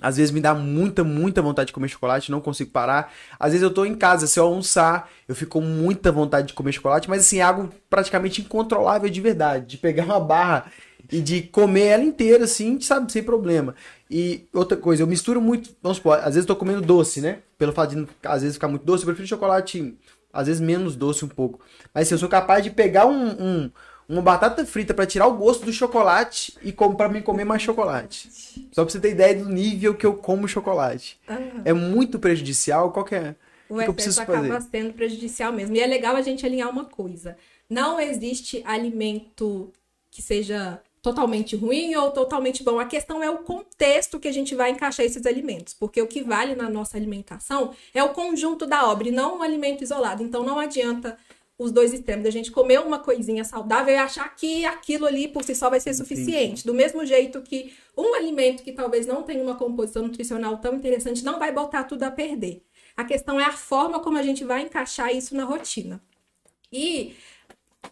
às vezes me dá muita, muita vontade de comer chocolate, não consigo parar. Às vezes eu tô em casa, se eu almoçar, eu fico com muita vontade de comer chocolate, mas assim, é algo praticamente incontrolável de verdade, de pegar uma barra e de comer ela inteira, assim, sabe, sem problema. E outra coisa, eu misturo muito, vamos supor, às vezes eu tô comendo doce, né? Pelo fato de às vezes ficar muito doce, eu prefiro chocolate, às vezes menos doce um pouco. Mas assim, eu sou capaz de pegar um, um- uma batata frita pra tirar o gosto do chocolate e pra mim comer mais chocolate. Só pra você ter ideia do nível que eu como chocolate. Ah. É muito prejudicial, qual que é? O O que eu preciso acaba fazer? sendo prejudicial mesmo. E é legal a gente alinhar uma coisa. Não existe alimento que seja totalmente ruim ou totalmente bom. A questão é o contexto que a gente vai encaixar esses alimentos. Porque o que vale na nossa alimentação é o conjunto da obra e não um alimento isolado. Então não adianta os dois extremos, a gente comer uma coisinha saudável e achar que aquilo ali por si só vai ser suficiente. Do mesmo jeito que um alimento que talvez não tenha uma composição nutricional tão interessante não vai botar tudo a perder. A questão é a forma como a gente vai encaixar isso na rotina. E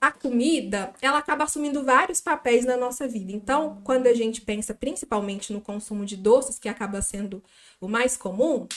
a comida, ela acaba assumindo vários papéis na nossa vida. Então, quando a gente pensa principalmente no consumo de doces, que acaba sendo o mais comum,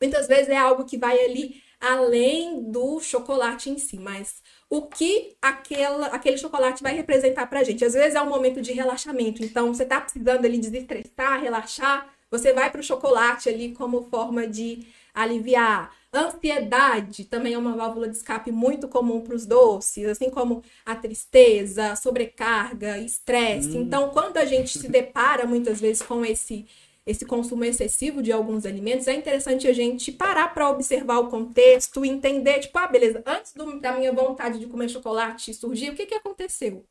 muitas vezes é algo que vai ali além do chocolate em si, mas o que aquela, aquele chocolate vai representar pra gente. Às vezes é um momento de relaxamento, então você tá precisando ali desestressar, relaxar, você vai pro chocolate ali como forma de aliviar. Ansiedade também é uma válvula de escape muito comum para os doces, assim como a tristeza, sobrecarga, estresse. Então, quando a gente se depara muitas vezes com esse esse consumo excessivo de alguns alimentos, é interessante a gente parar para observar o contexto, entender, tipo, ah, beleza, antes do- da minha vontade de comer chocolate surgir, o que, que aconteceu?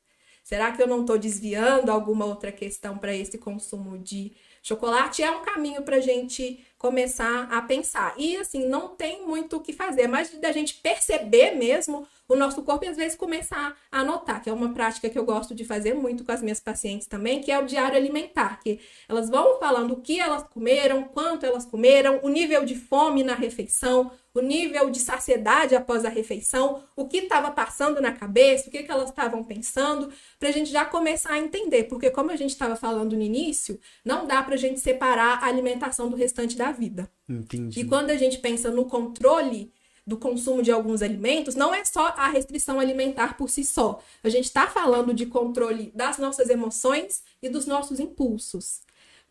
Será que eu não estou desviando alguma outra questão para esse consumo de chocolate? É um caminho para a gente começar a pensar. E assim, não tem muito o que fazer, mas da gente perceber mesmo o nosso corpo e às vezes começar a anotar, que é uma prática que eu gosto de fazer muito com as minhas pacientes também, que é o diário alimentar, que elas vão falando o que elas comeram, quanto elas comeram, o nível de fome na refeição, o nível de saciedade após a refeição, o que estava passando na cabeça, o que, que elas estavam pensando, para a gente já começar a entender, porque como a gente estava falando no início, não dá para a gente separar a alimentação do restante da vida. Entendi. E quando a gente pensa no controle do consumo de alguns alimentos, não é só a restrição alimentar por si só. A gente está falando de controle das nossas emoções e dos nossos impulsos.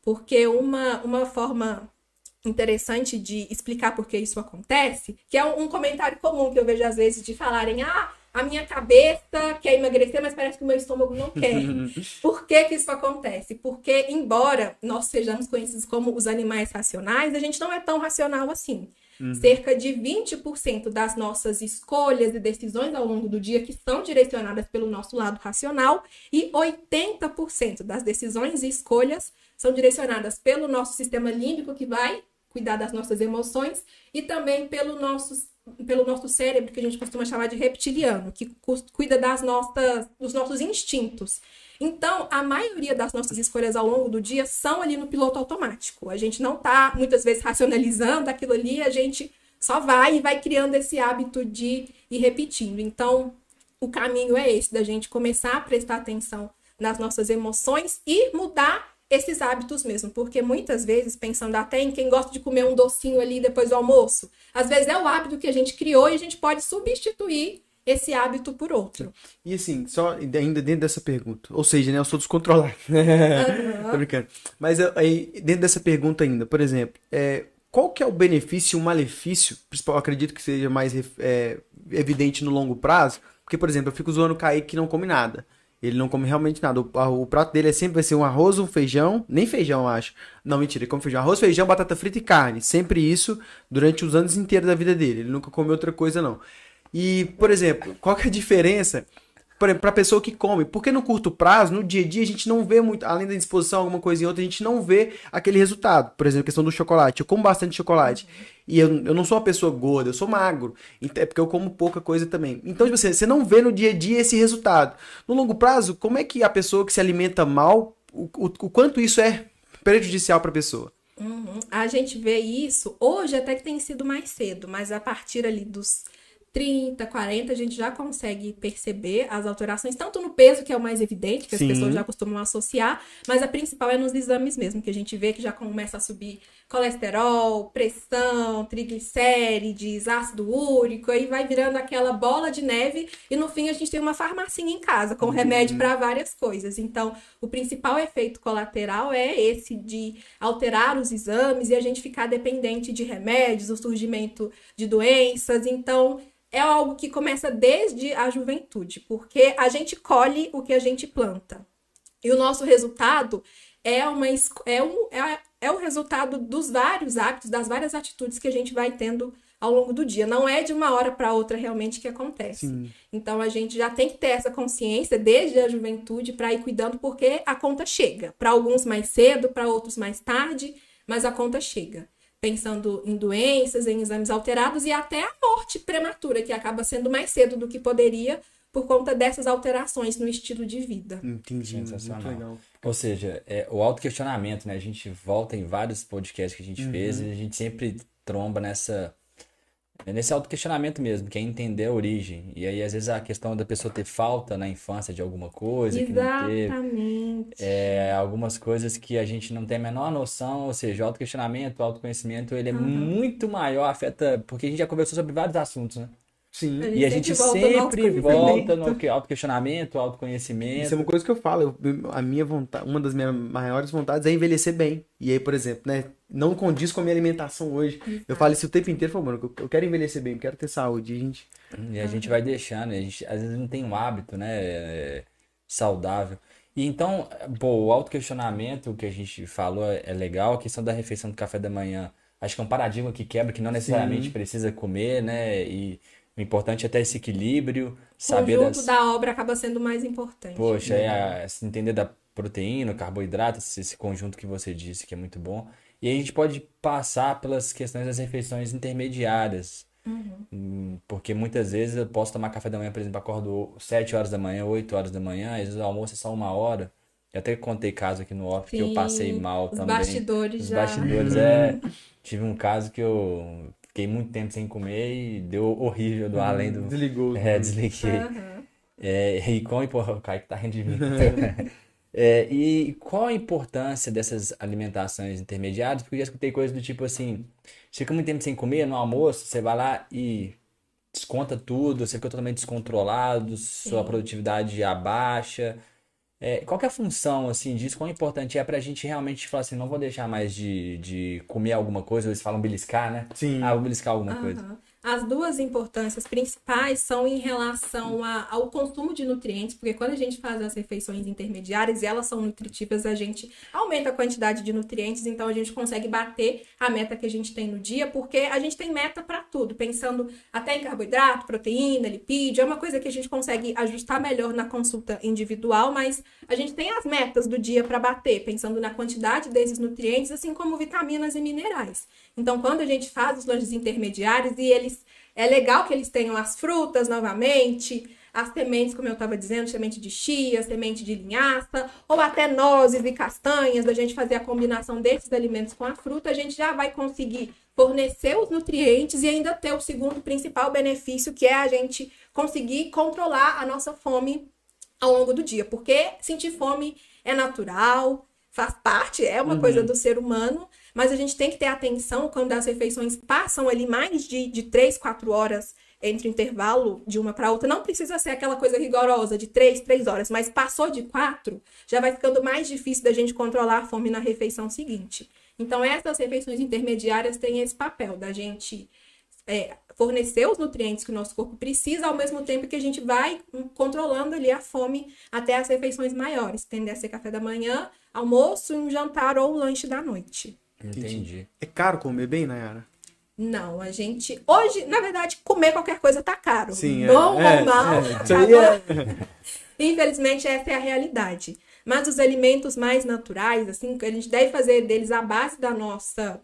Porque uma, uma forma interessante de explicar por que isso acontece, que é um, um comentário comum que eu vejo às vezes de falarem, ah, a minha cabeça quer emagrecer, mas parece que o meu estômago não quer. [LAUGHS] Por que, que isso acontece? Porque, embora nós sejamos conhecidos como os animais racionais, a gente não é tão racional assim. Uhum. Cerca de 20% das nossas escolhas e decisões ao longo do dia que são direcionadas pelo nosso lado racional e 80% das decisões e escolhas são direcionadas pelo nosso sistema límbico que vai cuidar das nossas emoções e também pelo nosso pelo nosso cérebro, que a gente costuma chamar de reptiliano, que cuida das nossas, dos nossos instintos. Então, a maioria das nossas escolhas ao longo do dia são ali no piloto automático. A gente não está, muitas vezes, racionalizando aquilo ali, a gente só vai e vai criando esse hábito de ir repetindo. Então, o caminho é esse, da gente começar a prestar atenção nas nossas emoções e mudar esses hábitos mesmo, porque muitas vezes, pensando até em quem gosta de comer um docinho ali depois do almoço, às vezes é o hábito que a gente criou e a gente pode substituir esse hábito por outro. E assim, só ainda dentro dessa pergunta, ou seja, né, eu sou descontrolado. [LAUGHS] Uhum. Tô brincando. Mas aí, dentro dessa pergunta ainda, por exemplo, é, qual que é o benefício e o malefício, principal, acredito que seja mais é, evidente no longo prazo, porque, por exemplo, eu fico zoando o Kaique que não come nada. Ele não come realmente nada. O, o, prato dele é sempre vai ser um arroz, um feijão, nem feijão, eu acho. Não, mentira, ele come feijão. Arroz, feijão, batata frita e carne. Sempre isso durante os anos inteiros da vida dele. Ele nunca come outra coisa, não. E, por exemplo, qual que é a diferença para a pessoa que come. Porque no curto prazo, no dia a dia, a gente não vê muito, além da disposição, alguma coisa em outra, a gente não vê aquele resultado. Por exemplo, a questão do chocolate. Eu como bastante chocolate. E eu, eu não sou uma pessoa gorda, eu sou magro. É porque eu como pouca coisa também. Então, tipo assim, você não vê no dia a dia esse resultado. No longo prazo, como é que a pessoa que se alimenta mal, o, o, o quanto isso é prejudicial para a pessoa? Uhum. A gente vê isso hoje até que tem sido mais cedo, mas a partir ali dos 30, 40, a gente já consegue perceber as alterações, tanto no peso, que é o mais evidente, que Sim. as pessoas já costumam associar, mas a principal é nos exames mesmo, que a gente vê que já começa a subir colesterol, pressão, triglicérides, ácido úrico, aí vai virando aquela bola de neve e no fim a gente tem uma farmacinha em casa com uhum. remédio para várias coisas. Então, o principal efeito colateral é esse de alterar os exames e a gente ficar dependente de remédios, o surgimento de doenças. Então, é algo que começa desde a juventude, porque a gente colhe o que a gente planta. E o nosso resultado é, uma, é, um, é, é o resultado dos vários hábitos, das várias atitudes que a gente vai tendo ao longo do dia. Não é de uma hora para outra realmente que acontece. Sim. Então a gente já tem que ter essa consciência desde a juventude para ir cuidando, porque a conta chega. Para alguns mais cedo, para outros mais tarde, mas a conta chega pensando em doenças, em exames alterados e até a morte prematura, que acaba sendo mais cedo do que poderia por conta dessas alterações no estilo de vida. Entendi, sensacional. legal. Ou seja, é, o autoquestionamento, né? A gente volta em vários podcasts que a gente uhum. fez e a gente sempre tromba nessa é nesse autoquestionamento mesmo, que é entender a origem. E aí, às vezes, a questão da pessoa ter falta na infância de alguma coisa Exatamente. que não teve. É, algumas coisas que a gente não tem a menor noção, ou seja, o autoquestionamento, o autoconhecimento, ele é uhum. muito maior, afeta. Porque a gente já conversou sobre vários assuntos, né? Sim. E a gente sempre volta no [LAUGHS] autoquestionamento, autoconhecimento. Isso é uma coisa que eu falo. Eu, a minha vontade, uma das minhas maiores vontades é envelhecer bem. E aí, por exemplo, né? Não condiz com a minha alimentação hoje. Exato. Eu falo isso o tempo inteiro, falo, mano, eu quero envelhecer bem, eu quero ter saúde. E a gente, e a gente vai deixando, a gente às vezes não tem um hábito, né? É, saudável. E então, pô, o autoquestionamento que a gente falou é, é legal, a questão da refeição do café da manhã. Acho que é um paradigma que quebra, que não necessariamente Sim. precisa comer, né? E o importante é ter esse equilíbrio, saber. O conjunto das... da obra acaba sendo mais importante. Poxa, é a, entender da proteína, carboidrato, esse conjunto que você disse que é muito bom. E a gente pode passar pelas questões das refeições intermediárias. Uhum. Hum, porque muitas vezes eu posso tomar café da manhã, por exemplo, acordo 7 horas da manhã, 8 horas da manhã, às vezes o almoço é só uma hora. Eu até contei caso aqui no off Sim, que eu passei mal os também. Bastidores os já. bastidores é. [LAUGHS] Tive um caso que eu fiquei muito tempo sem comer e deu horrível do além do. Desligou. É, desliguei. Uhum. É, e com o Kaique tá rindo de mim. [LAUGHS] é, e qual a importância dessas alimentações intermediárias? Porque eu já escutei coisas do tipo assim: você fica muito tempo sem comer no almoço, você vai lá e desconta tudo, você fica totalmente descontrolado, Sim. sua produtividade abaixa. É, qual é a função assim disso? Quão importante é pra gente realmente falar assim, não vou deixar mais de, de comer alguma coisa, eles falam beliscar, né? Sim. Ah, vou beliscar alguma uhum. coisa. As duas importâncias principais são em relação a, ao consumo de nutrientes, porque quando a gente faz as refeições intermediárias e elas são nutritivas, a gente aumenta a quantidade de nutrientes, então a gente consegue bater a meta que a gente tem no dia, porque a gente tem meta para tudo, pensando até em carboidrato, proteína, lipídio, é uma coisa que a gente consegue ajustar melhor na consulta individual, mas a gente tem as metas do dia para bater, pensando na quantidade desses nutrientes, assim como vitaminas e minerais. Então, quando a gente faz os lanches intermediários e eles é legal que eles tenham as frutas novamente, as sementes, como eu estava dizendo, semente de chia, semente de linhaça, ou até nozes e castanhas, da gente fazer a combinação desses alimentos com a fruta, a gente já vai conseguir fornecer os nutrientes e ainda ter o segundo principal benefício, que é a gente conseguir controlar a nossa fome ao longo do dia, porque sentir fome é natural, faz parte, é uma uhum. coisa do ser humano, mas a gente tem que ter atenção quando as refeições passam ali mais de, de 3, 4 horas entre o intervalo de uma para outra. Não precisa ser aquela coisa rigorosa de 3, 3 horas, mas passou de 4, já vai ficando mais difícil da gente controlar a fome na refeição seguinte. Então, essas refeições intermediárias têm esse papel da gente é, fornecer os nutrientes que o nosso corpo precisa, ao mesmo tempo que a gente vai controlando ali a fome até as refeições maiores, tende a ser café da manhã, almoço, um jantar ou um lanche da noite. Entendi. É caro comer bem, Nayara? Não, a gente. Hoje, na verdade, comer qualquer coisa tá caro. Sim, Bom é, ou mal. É, [LAUGHS] é... Infelizmente, essa é a realidade. Mas os alimentos mais naturais, assim, a gente deve fazer deles a base da nossa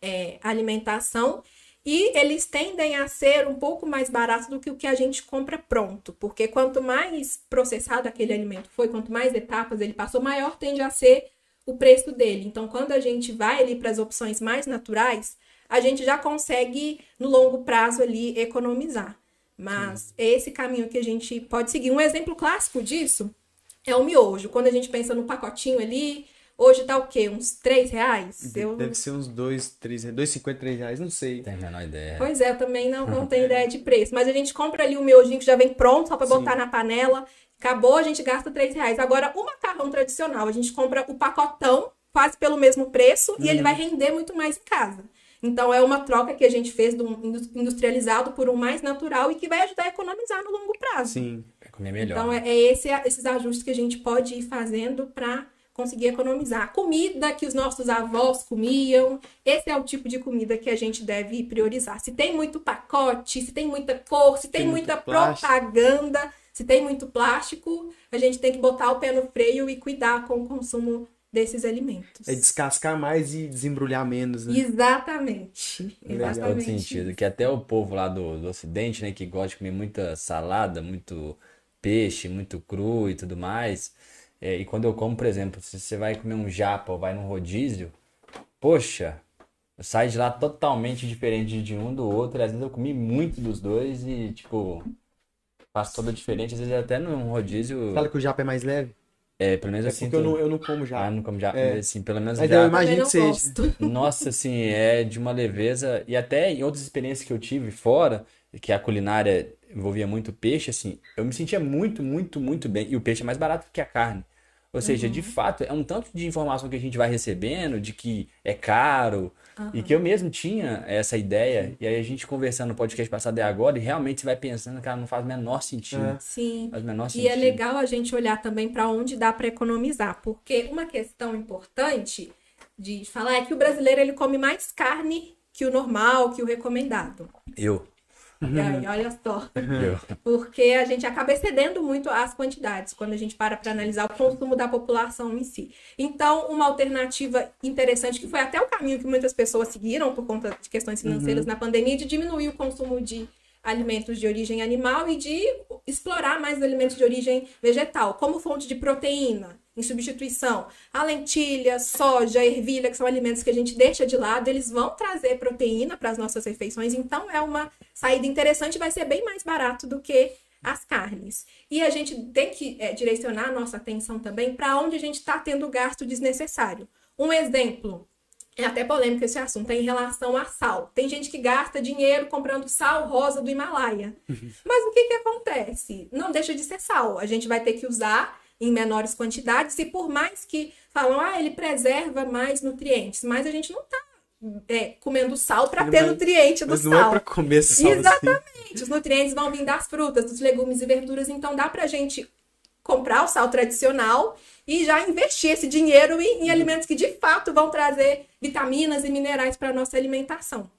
é, alimentação. E eles tendem a ser um pouco mais baratos do que o que a gente compra pronto. Porque quanto mais processado aquele alimento foi, quanto mais etapas ele passou, maior tende a ser o preço dele. Então, quando a gente vai ali para as opções mais naturais, a gente já consegue, no longo prazo, ali, economizar. Mas Sim. é esse caminho que a gente pode seguir. Um exemplo clássico disso é o miojo. Quando a gente pensa no pacotinho ali, hoje tá o quê? Uns 3 reais? Eu... Deve ser uns 2, 3, 2,50, 3 reais, não sei. Tem a menor ideia. Pois é, eu também não, não tenho [LAUGHS] ideia de preço. Mas a gente compra ali o miojinho que já vem pronto, só para botar na panela. Acabou, a gente gasta 3 reais. Agora, o macarrão tradicional, a gente compra o pacotão, quase pelo mesmo preço, uhum. e ele uhum. vai render muito mais em casa. Então, é uma troca que a gente fez do industrializado por um mais natural e que vai ajudar a economizar no longo prazo. Sim, comer melhor. Então, é, é esse, esses ajustes que a gente pode ir fazendo para conseguir economizar. Comida que os nossos avós comiam, esse é o tipo de comida que a gente deve priorizar. Se tem muito pacote, se tem muita cor, se tem, tem muita propaganda, se tem muito plástico, a gente tem que botar o pé no freio e cuidar com o consumo desses alimentos. É descascar mais e desembrulhar menos, né? Exatamente. Exatamente. outro sentido. Que até o povo lá do, do Ocidente, né, que gosta de comer muita salada, muito peixe, muito cru e tudo mais. É, e quando eu como, por exemplo, se você vai comer um japa ou vai num rodízio, poxa, sai de lá totalmente diferente de um do outro. Às vezes eu comi muito dos dois e, tipo, faz toda a diferença. Às vezes até num rodízio. Fala que o japa é mais leve? É, pelo menos é assim. Porque eu, não, eu não como japa. Ah, não como japa. É. Assim, pelo menos Mas japa. eu imagino que seja. [LAUGHS] Nossa, assim, é de uma leveza. E até em outras experiências que eu tive fora, que a culinária envolvia muito peixe, assim, eu me sentia muito, muito, muito bem. E o peixe é mais barato que a carne. Ou seja, uhum. de fato, é um tanto de informação que a gente vai recebendo de que é caro. Uhum. E que eu mesmo tinha essa ideia. E aí a gente conversando no podcast passado e agora, e realmente você vai pensando, cara, não faz o menor sentido. É. Sim. Faz o menor e sentido. é legal a gente olhar também para onde dá para economizar. Porque uma questão importante de falar é que o brasileiro ele come mais carne que o normal, que o recomendado. Eu. E aí, olha só. Porque a gente acaba excedendo muito as quantidades quando a gente para para analisar o consumo da população em si. Então, uma alternativa interessante, que foi até o caminho que muitas pessoas seguiram por conta de questões financeiras uhum. na pandemia, de diminuir o consumo de alimentos de origem animal e de explorar mais alimentos de origem vegetal, como fonte de proteína, em substituição. A lentilha, soja, ervilha, que são alimentos que a gente deixa de lado, eles vão trazer proteína para as nossas refeições, então é uma saída interessante, vai ser bem mais barato do que as carnes. E a gente tem que é, direcionar a nossa atenção também para onde a gente está tendo gasto desnecessário. Um exemplo, é até polêmico esse assunto, é em relação a sal. Tem gente que gasta dinheiro comprando sal rosa do Himalaia. Uhum. Mas o que, que acontece? Não deixa de ser sal. A gente vai ter que usar em menores quantidades e por mais que falam, ah, ele preserva mais nutrientes, mas a gente não está é, comendo sal para ter é- nutriente do Mas não sal. é pra comer sal assim. Exatamente. Os nutrientes vão vir das frutas, dos legumes e verduras, então dá pra gente comprar o sal tradicional e já investir esse dinheiro em, em alimentos que de fato vão trazer vitaminas e minerais para nossa alimentação.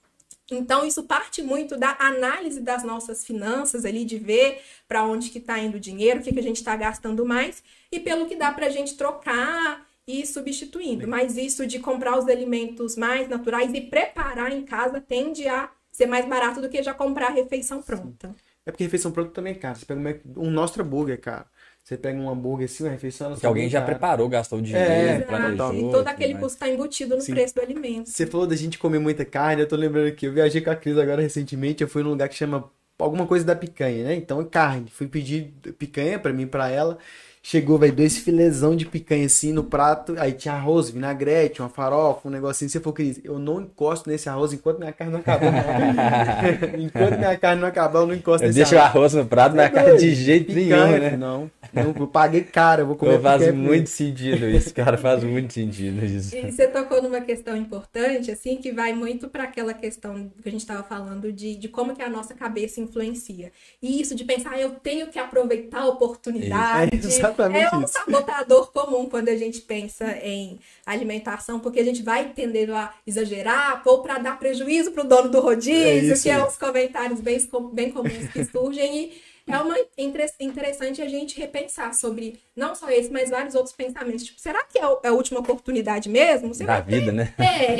Então isso parte muito da análise das nossas finanças ali, de ver para onde que está indo o dinheiro, o que, que a gente está gastando mais e pelo que dá para a gente trocar e ir substituindo. Mas isso de comprar os alimentos mais naturais e preparar em casa tende a ser mais barato do que já comprar a refeição pronta. É porque refeição pronta também é caro. Você pega um, um Nostra Burger, cara. Você pega um hambúrguer assim, uma refeição. sai alguém já cara. preparou, gastou o dinheiro, É, Exato. planejou. E todo aquele custo está embutido no Sim. preço do alimento. Você falou da gente comer muita carne, eu tô lembrando aqui. Eu viajei com a Cris agora recentemente, eu fui num lugar que chama alguma coisa da picanha, né? Então, carne. Fui pedir picanha pra mim e pra ela. Chegou, velho, dois filezão de picanha assim no prato. Aí tinha arroz, vinagrete, uma farofa, um negocinho. Você falou, Cris, eu não encosto nesse arroz enquanto minha carne não acabar. [LAUGHS] enquanto minha carne não acabar, eu não encosto Eu nesse deixo o arroz. arroz no prato, na cara doido. de jeito Picanha, nenhum, né? Não, não, eu paguei caro, eu vou comer Pô, faz picanha muito sentido isso, cara. Faz muito sentido isso. E você tocou numa questão importante, assim, que vai muito para aquela questão que a gente estava falando de, de como que a nossa cabeça influencia. E isso de pensar, ah, eu tenho que aproveitar a oportunidade. É exatamente é um isso. sabotador comum quando a gente pensa em alimentação, porque a gente vai tendendo a exagerar ou para dar prejuízo para o dono do É rodízio, isso que é aí. uns comentários bem, bem comuns que surgem. E é uma inter- interessante a gente repensar sobre não só esse, mas vários outros pensamentos. Tipo, será que é é a última oportunidade mesmo? Você Da vai ter- vida, né? [LAUGHS] É,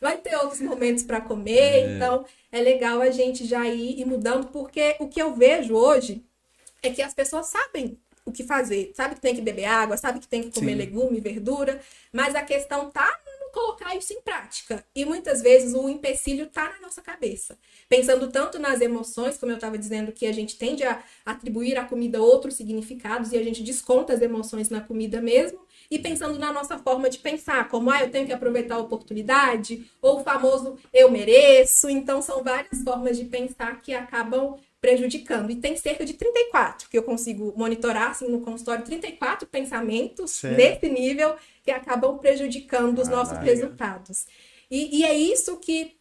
vai ter outros momentos para comer, então é legal a gente já ir, ir mudando, porque o que eu vejo hoje é que as pessoas sabem o que fazer, sabe que tem que beber água, sabe que tem que comer Sim. legume, verdura, mas a questão tá no colocar isso em prática. E muitas vezes o empecilho tá na nossa cabeça. Pensando tanto nas emoções, como eu estava dizendo, que a gente tende a atribuir à comida outros significados e a gente desconta as emoções na comida mesmo, e pensando na nossa forma de pensar, como ah, eu tenho que aproveitar a oportunidade, ou o famoso eu mereço. Então são várias formas de pensar que acabam prejudicando. E tem cerca de 34 que eu consigo monitorar assim no consultório, 34 pensamentos Certo. nesse nível que acabam prejudicando os nossos resultados. E, e é isso que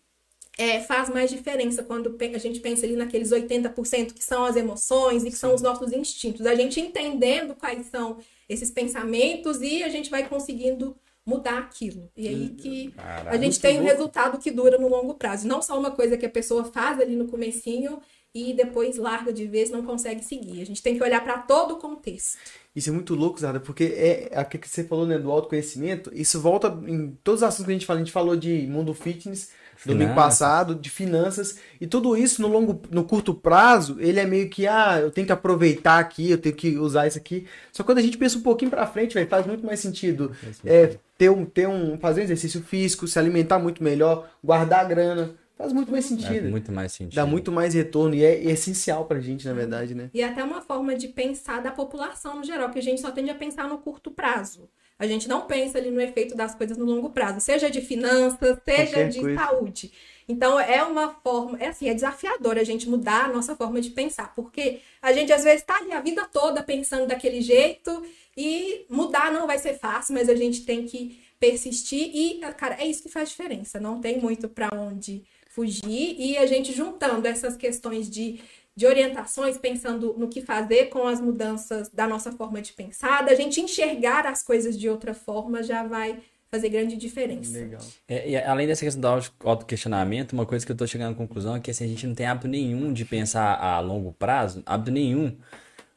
é, faz mais diferença quando a gente pensa ali naqueles 80% que são as emoções e que são os nossos instintos. A gente entendendo quais são esses pensamentos e a gente vai conseguindo mudar aquilo. E aí que a gente tem um resultado que dura no longo prazo. Não só uma coisa que a pessoa faz ali no comecinho e depois larga de vez, não consegue seguir. A gente tem que olhar para todo o contexto. Isso é muito louco, Zada, porque é aquilo que você falou, né, do autoconhecimento, isso volta em todos os assuntos que a gente fala. A gente falou de mundo fitness domingo Finanças. passado, de finanças, e tudo isso no longo, no curto prazo, ele é meio que, ah, eu tenho que aproveitar aqui, eu tenho que usar isso aqui. Só que quando a gente pensa um pouquinho pra frente, velho, faz muito mais sentido é, ter um, ter um, fazer um exercício físico, se alimentar muito melhor, guardar a grana, faz muito mais É sentido. muito mais sentido. Dá muito mais retorno e é, é essencial pra gente, na verdade, né? E é até uma forma de pensar da população no geral, que a gente só tende a pensar no curto prazo. A gente não pensa ali no efeito das coisas no longo prazo, seja de finanças, seja Qualquer de coisa. saúde. Então é uma forma, é assim, é desafiador a gente mudar a nossa forma de pensar, porque a gente às vezes está ali a vida toda pensando daquele jeito e mudar não vai ser fácil, mas a gente tem que persistir e, cara, é isso que faz diferença. Não tem muito para onde fugir e a gente juntando essas questões de de orientações, pensando no que fazer com as mudanças da nossa forma de pensar, da gente enxergar as coisas de outra forma, já vai fazer grande diferença. Legal. É, e além dessa questão do auto- autoquestionamento, uma coisa que eu tô chegando à conclusão é que assim, a gente não tem hábito nenhum de pensar a longo prazo, hábito nenhum.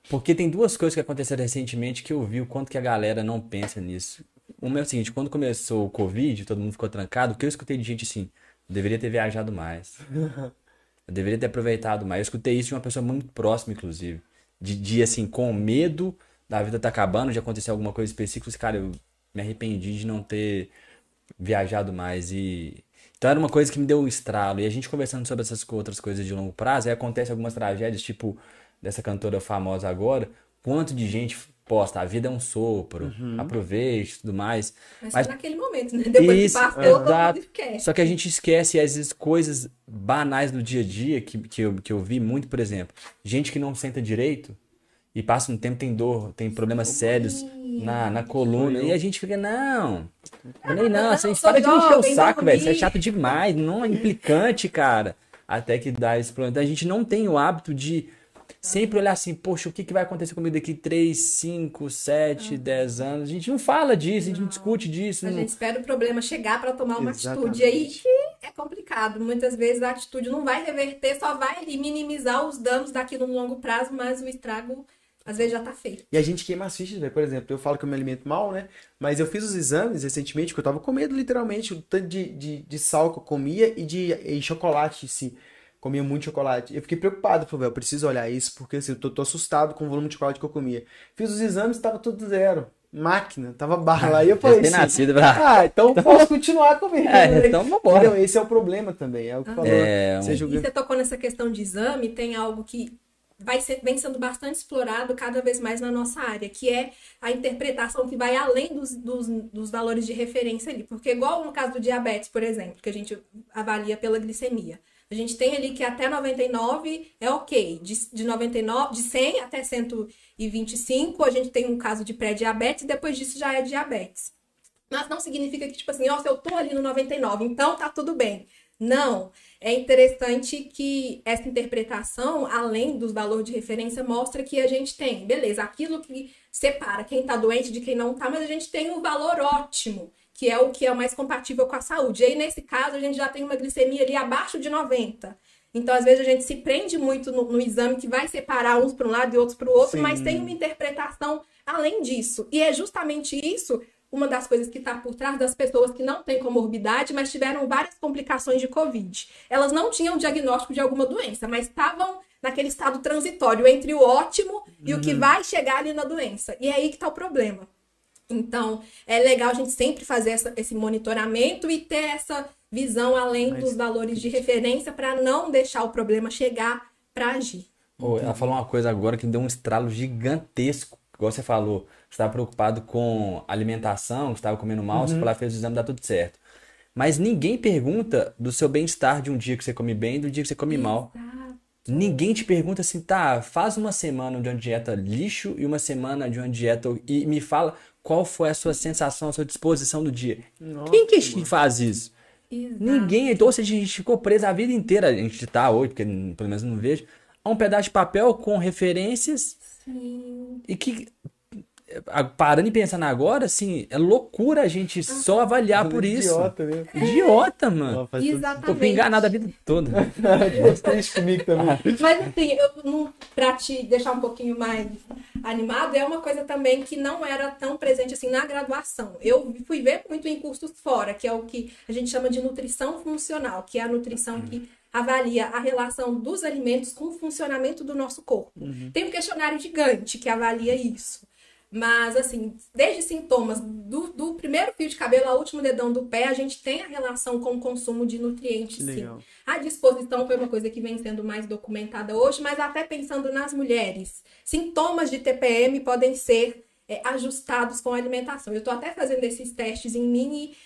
Porque tem duas coisas que aconteceram recentemente que eu vi o quanto que a galera não pensa nisso. Uma é o seguinte, quando começou o Covid, todo mundo ficou trancado, o que eu escutei de gente assim, eu deveria ter viajado mais. [LAUGHS] Eu deveria ter aproveitado mais. Eu escutei isso de uma pessoa muito próxima, inclusive. De dia, assim, com medo da vida tá acabando, de acontecer alguma coisa específica. Cara, eu me arrependi de não ter viajado mais. E. Então era uma coisa que me deu um estralo. E a gente conversando sobre essas outras coisas de longo prazo, aí acontece algumas tragédias, tipo dessa cantora famosa agora. Quanto de gente posta, a vida é um sopro, aproveite e tudo mais. Mas, Mas- só naquele momento, né? Depois Isso, que passou, exato. Só que a gente esquece, às vezes, coisas banais do dia a dia que, que, eu, que eu vi muito, por exemplo. Gente que não senta direito e passa um tempo, tem dor, tem problemas sérios, na, na coluna. E a gente fica, não. Nem, não, não, assim, sou para de encher o saco, não velho. Isso é chato demais, não é implicante, cara. Até que dá esse problema. Então, a gente não tem o hábito de sempre olhar assim, poxa, o que, que vai acontecer comigo daqui 3, 5, 7, 10 anos? A gente não fala disso, a gente não discute disso. A não- gente espera o problema chegar para tomar uma Exatamente. atitude aí que é complicado. Muitas vezes a atitude não vai reverter, só vai minimizar os danos daquilo no longo prazo, mas o estrago às vezes já tá feito. E a gente queima as fichas, velho. Por exemplo, eu falo que eu me alimento mal, né? Mas eu fiz os exames recentemente, que eu tava com medo, literalmente, o tanto de, de, de sal que eu comia e de e chocolate em si. Comia muito chocolate. Eu fiquei preocupado, falei, velho, eu preciso olhar isso, porque assim, eu tô, tô assustado com o volume de chocolate que eu comia. Fiz os exames, tava tudo zero. Máquina, tava barra lá. E eu [LAUGHS] falei assim, nascido pra. ah, então eu posso continuar comendo. [LAUGHS] É, né? então vambora. Entendeu? Esse é o problema também, é o que falou. É, Você E julga... você tocou nessa questão de exame, tem algo que vai ser, vem sendo bastante explorado cada vez mais na nossa área, que é a interpretação que vai além dos, dos, dos valores de referência ali. Porque, igual no caso do diabetes, por exemplo, que a gente avalia pela glicemia. A gente tem ali que até 99 é ok. De, de 99, de 100 até 125, a gente tem um caso de pré-diabetes e depois disso já é diabetes. Mas não significa que, tipo assim, ó, se eu tô ali no 99, então tá tudo bem. Não. É interessante que essa interpretação, além dos valores de referência, mostra que a gente tem, beleza, aquilo que separa quem tá doente de quem não tá, mas a gente tem um valor ótimo, que é o que é mais compatível com a saúde. E aí, nesse caso, a gente já tem uma glicemia ali abaixo de 90. Então, às vezes, a gente se prende muito no, no exame que vai separar uns para um lado e outros para o outro, Sim. mas tem uma interpretação além disso. E é justamente isso uma das coisas que está por trás das pessoas que não têm comorbidade, mas tiveram várias complicações de Covid. Elas não tinham diagnóstico de alguma doença, mas estavam naquele estado transitório entre o ótimo e o que vai chegar ali na doença. E é aí que está o problema. Então, é legal a gente sempre fazer essa- esse monitoramento e ter essa visão além Mas- dos valores de referência para não deixar o problema chegar para agir. Ô, ela falou uma coisa agora que deu um estralo gigantesco. Igual você falou, você estava preocupado com alimentação, que estava comendo mal, você foi lá, fez o exame, dá tudo certo. Mas ninguém pergunta do seu bem-estar de um dia que você come bem e do dia que você come mal. Ninguém te pergunta assim, tá, faz uma semana de uma dieta lixo e uma semana de uma dieta. E me fala qual foi a sua sensação, a sua disposição do dia. Nossa, Quem que te faz isso? Exato. Ninguém, então, ou seja, a gente ficou preso a vida inteira, a gente tá hoje, porque pelo menos não vejo, a um pedaço de papel com referências Sim. e que, parando e pensando agora, assim, é loucura a gente só avaliar por isso. Idiota, né? Idiota, mano. Tudo- Exatamente. Tô enganado a vida toda. [LAUGHS] Triste comigo também. [LAUGHS] Mas assim, eu não, pra te deixar um pouquinho mais animado, é uma coisa também que não era tão presente assim na graduação. Eu fui ver muito em cursos fora, que é o que a gente chama de nutrição funcional, que é a nutrição que avalia a relação dos alimentos com o funcionamento do nosso corpo. Tem um questionário gigante que avalia isso. Mas, assim, desde sintomas do, do primeiro fio de cabelo ao último dedão do pé, a gente tem a relação com o consumo de nutrientes, sim. Legal. A disposição foi uma coisa que vem sendo mais documentada hoje, mas até pensando nas mulheres. Sintomas de TPM podem ser é, ajustados com a alimentação. Eu estou até fazendo esses testes em mim e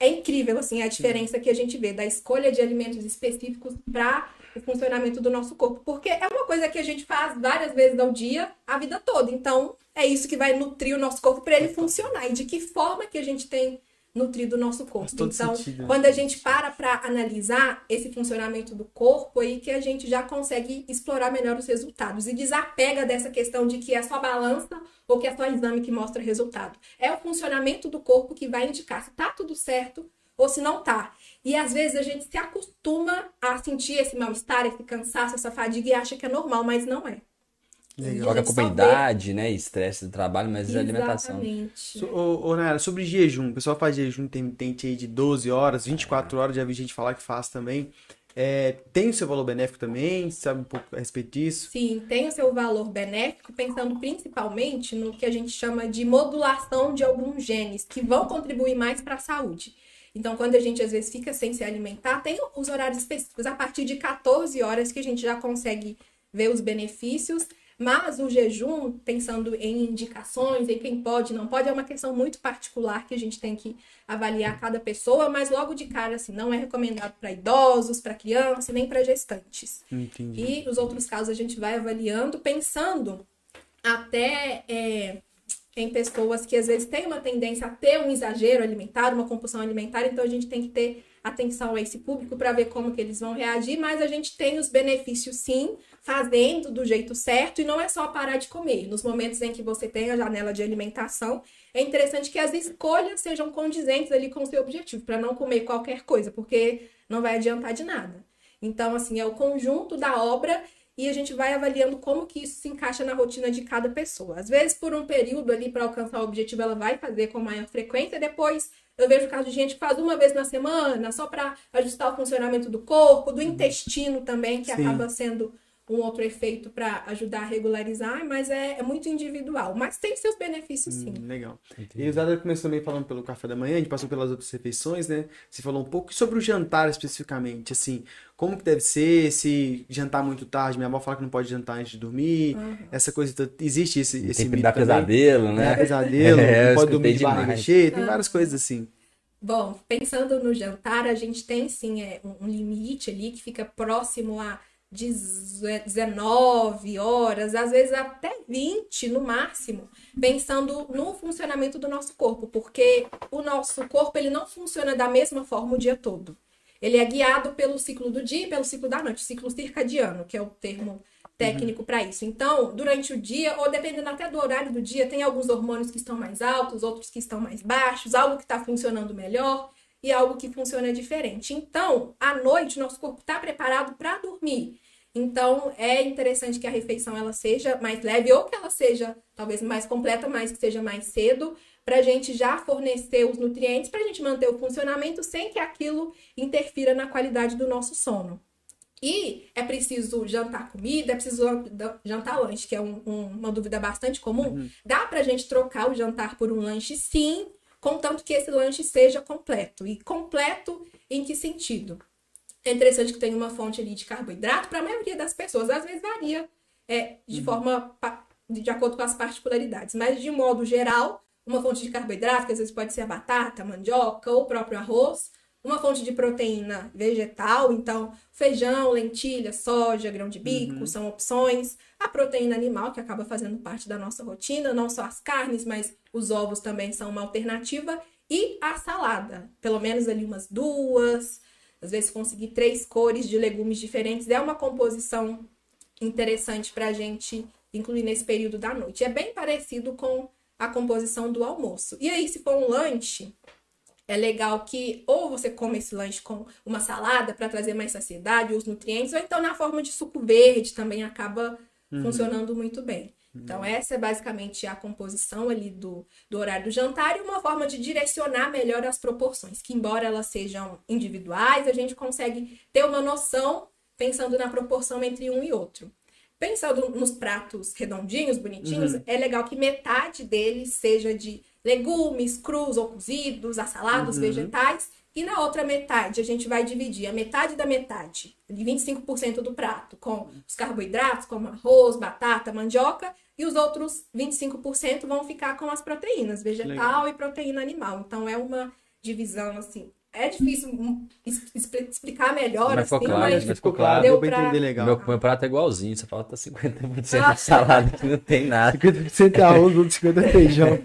é incrível assim a diferença que a gente vê da escolha de alimentos específicos para o funcionamento do nosso corpo, porque é uma coisa que a gente faz várias vezes ao dia, a vida toda. Então, é isso que vai nutrir o nosso corpo para ele funcionar. E de que forma que a gente tem nutrido o nosso corpo. Então, sentido, quando a gente para para analisar esse funcionamento do corpo, aí que a gente já consegue explorar melhor os resultados e desapega dessa questão de que é só balança ou que é só exame que mostra resultado. É o funcionamento do corpo que vai indicar se tá tudo certo ou se não tá. E às vezes a gente se acostuma a sentir esse mal-estar, esse cansaço, essa fadiga e acha que é normal, mas não é. Gente com a idade, né? Estresse do trabalho, mas é alimentação. Exatamente. So- Ô, ô, Nayara, sobre jejum, o pessoal faz jejum intermitente aí de 12 horas, 24 horas, já vi gente falar que faz também. É, tem o seu valor benéfico também? Sabe um pouco a respeito disso? Sim, tem o seu valor benéfico, pensando principalmente no que a gente chama de modulação de alguns genes que vão contribuir mais para a saúde. Então, quando a gente às vezes fica sem se alimentar, tem os horários específicos, a partir de 14 horas que a gente já consegue ver os benefícios. Mas o jejum, pensando em indicações, em quem pode e não pode, é uma questão muito particular que a gente tem que avaliar cada pessoa, mas logo de cara, assim, não é recomendado para idosos, para crianças, nem para gestantes. Entendi. E os outros casos a gente vai avaliando, pensando até é, em pessoas que às vezes têm uma tendência a ter um exagero alimentar, uma compulsão alimentar, então a gente tem que ter atenção a esse público para ver como que eles vão reagir, mas a gente tem os benefícios sim, fazendo do jeito certo, e não é só parar de comer. Nos momentos em que você tem a janela de alimentação, é interessante que as escolhas sejam condizentes ali com o seu objetivo, para não comer qualquer coisa, porque não vai adiantar de nada. Então, assim, é o conjunto da obra e a gente vai avaliando como que isso se encaixa na rotina de cada pessoa. Às vezes, por um período ali para alcançar o objetivo, ela vai fazer com maior frequência, depois eu vejo casos de gente que faz uma vez na semana, só para ajustar o funcionamento do corpo, do intestino também, que Sim. acaba sendo um outro efeito para ajudar a regularizar, mas é, é, muito individual. Mas tem seus benefícios, sim. Hum, legal. Entendi. E o Zada começou também falando pelo café da manhã, a gente passou pelas outras refeições, né? Você falou um pouco sobre o jantar especificamente, assim, como que deve ser, se jantar muito tarde, minha avó fala que não pode jantar antes de dormir, uhum. essa coisa, existe esse, esse tem que dar pesadelo, né? Dá pesadelo, é, não pode dormir de barriga cheia, tem várias coisas assim. Bom, pensando no jantar, a gente tem sim é, um limite ali que fica próximo a 19 horas, às vezes até 20 no máximo, pensando no funcionamento do nosso corpo, porque o nosso corpo ele não funciona da mesma forma o dia todo. Ele é guiado pelo ciclo do dia e pelo ciclo da noite, ciclo circadiano, que é o termo técnico para isso. Então, durante o dia, ou dependendo até do horário do dia, tem alguns hormônios que estão mais altos, outros que estão mais baixos, algo que está funcionando melhor e algo que funciona diferente. Então, à noite, nosso corpo está preparado para dormir. Então, é interessante que a refeição ela seja mais leve ou que ela seja talvez mais completa, mas que seja mais cedo, para a gente já fornecer os nutrientes, para a gente manter o funcionamento sem que aquilo interfira na qualidade do nosso sono. E é preciso jantar comida, é preciso jantar lanche, que é um, um, uma dúvida bastante comum. Uhum. Dá para a gente trocar o jantar por um lanche? Sim, contanto que esse lanche seja completo. E completo em que sentido? É interessante que tenha uma fonte ali de carboidrato para a maioria das pessoas. Às vezes varia é, de uhum. forma de acordo com as particularidades, mas de modo geral, uma fonte de carboidrato, que às vezes pode ser a batata, a mandioca ou o próprio arroz, uma fonte de proteína vegetal, então feijão, lentilha, soja, grão de bico uhum. são opções. A proteína animal, que acaba fazendo parte da nossa rotina, não só as carnes, mas os ovos também são uma alternativa. E a salada, pelo menos ali umas duas, às vezes conseguir três cores de legumes diferentes é uma composição interessante para a gente incluir nesse período da noite. É bem parecido com a composição do almoço. E aí, se for um lanche, é legal que ou você come esse lanche com uma salada para trazer mais saciedade, os nutrientes, ou então na forma de suco verde também acaba uhum. funcionando muito bem. Então, essa é basicamente a composição ali do, do horário do jantar e uma forma de direcionar melhor as proporções, que embora elas sejam individuais, a gente consegue ter uma noção pensando na proporção entre um e outro. Pensando nos pratos redondinhos, bonitinhos, uhum. é legal que metade deles seja de legumes crus ou cozidos, assalados, uhum. vegetais, e na outra metade, a gente vai dividir a metade da metade, de 25% do prato, com os carboidratos, como arroz, batata, mandioca, e os outros 25% vão ficar com as proteínas, vegetal Legal. e proteína animal. Então é uma divisão assim. É difícil explicar melhor, mas assim, claro, mas, mas ficou claro. Deu pra... entender legal. Meu, meu prato é igualzinho, só falta 50% ah. de salada que não tem nada. 50% é arroz, outros 50% é feijão.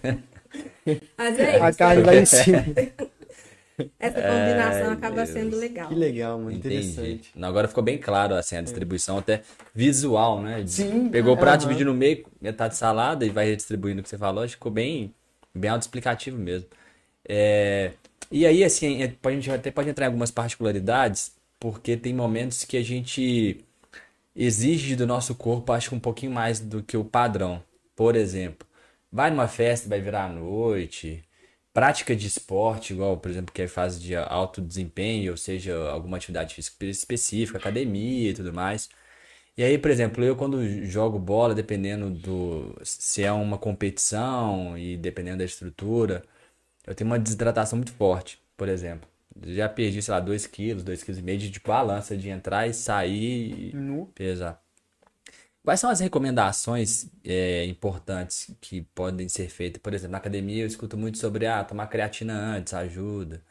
Mas é isso. A carne vai em cima. [LAUGHS] Essa combinação é, acaba Deus. sendo legal. Que legal, mano. Interessante. Agora ficou bem claro assim, a distribuição até visual, né? Sim. Pegou o prato, dividiu no meio, metade salada e vai redistribuindo o que você falou. Acho que ficou bem, bem autoexplicativo mesmo. É... E aí, assim, é, a gente até pode entrar em algumas particularidades, porque tem momentos que a gente exige do nosso corpo, acho que um pouquinho mais do que o padrão. Por exemplo, vai numa festa, vai virar à noite, prática de esporte, igual, por exemplo, que é fase de alto desempenho, ou seja, alguma atividade física específica, academia e tudo mais. E aí, por exemplo, eu quando jogo bola, dependendo do se é uma competição e dependendo da estrutura, eu tenho uma desidratação muito forte, por exemplo. Já perdi, sei lá, 2 quilos, 2,5 kg de balança de entrar e sair e pesar. Quais são as recomendações é, importantes que podem ser feitas? Por exemplo, na academia eu escuto muito sobre ah, tomar creatina antes, ajuda.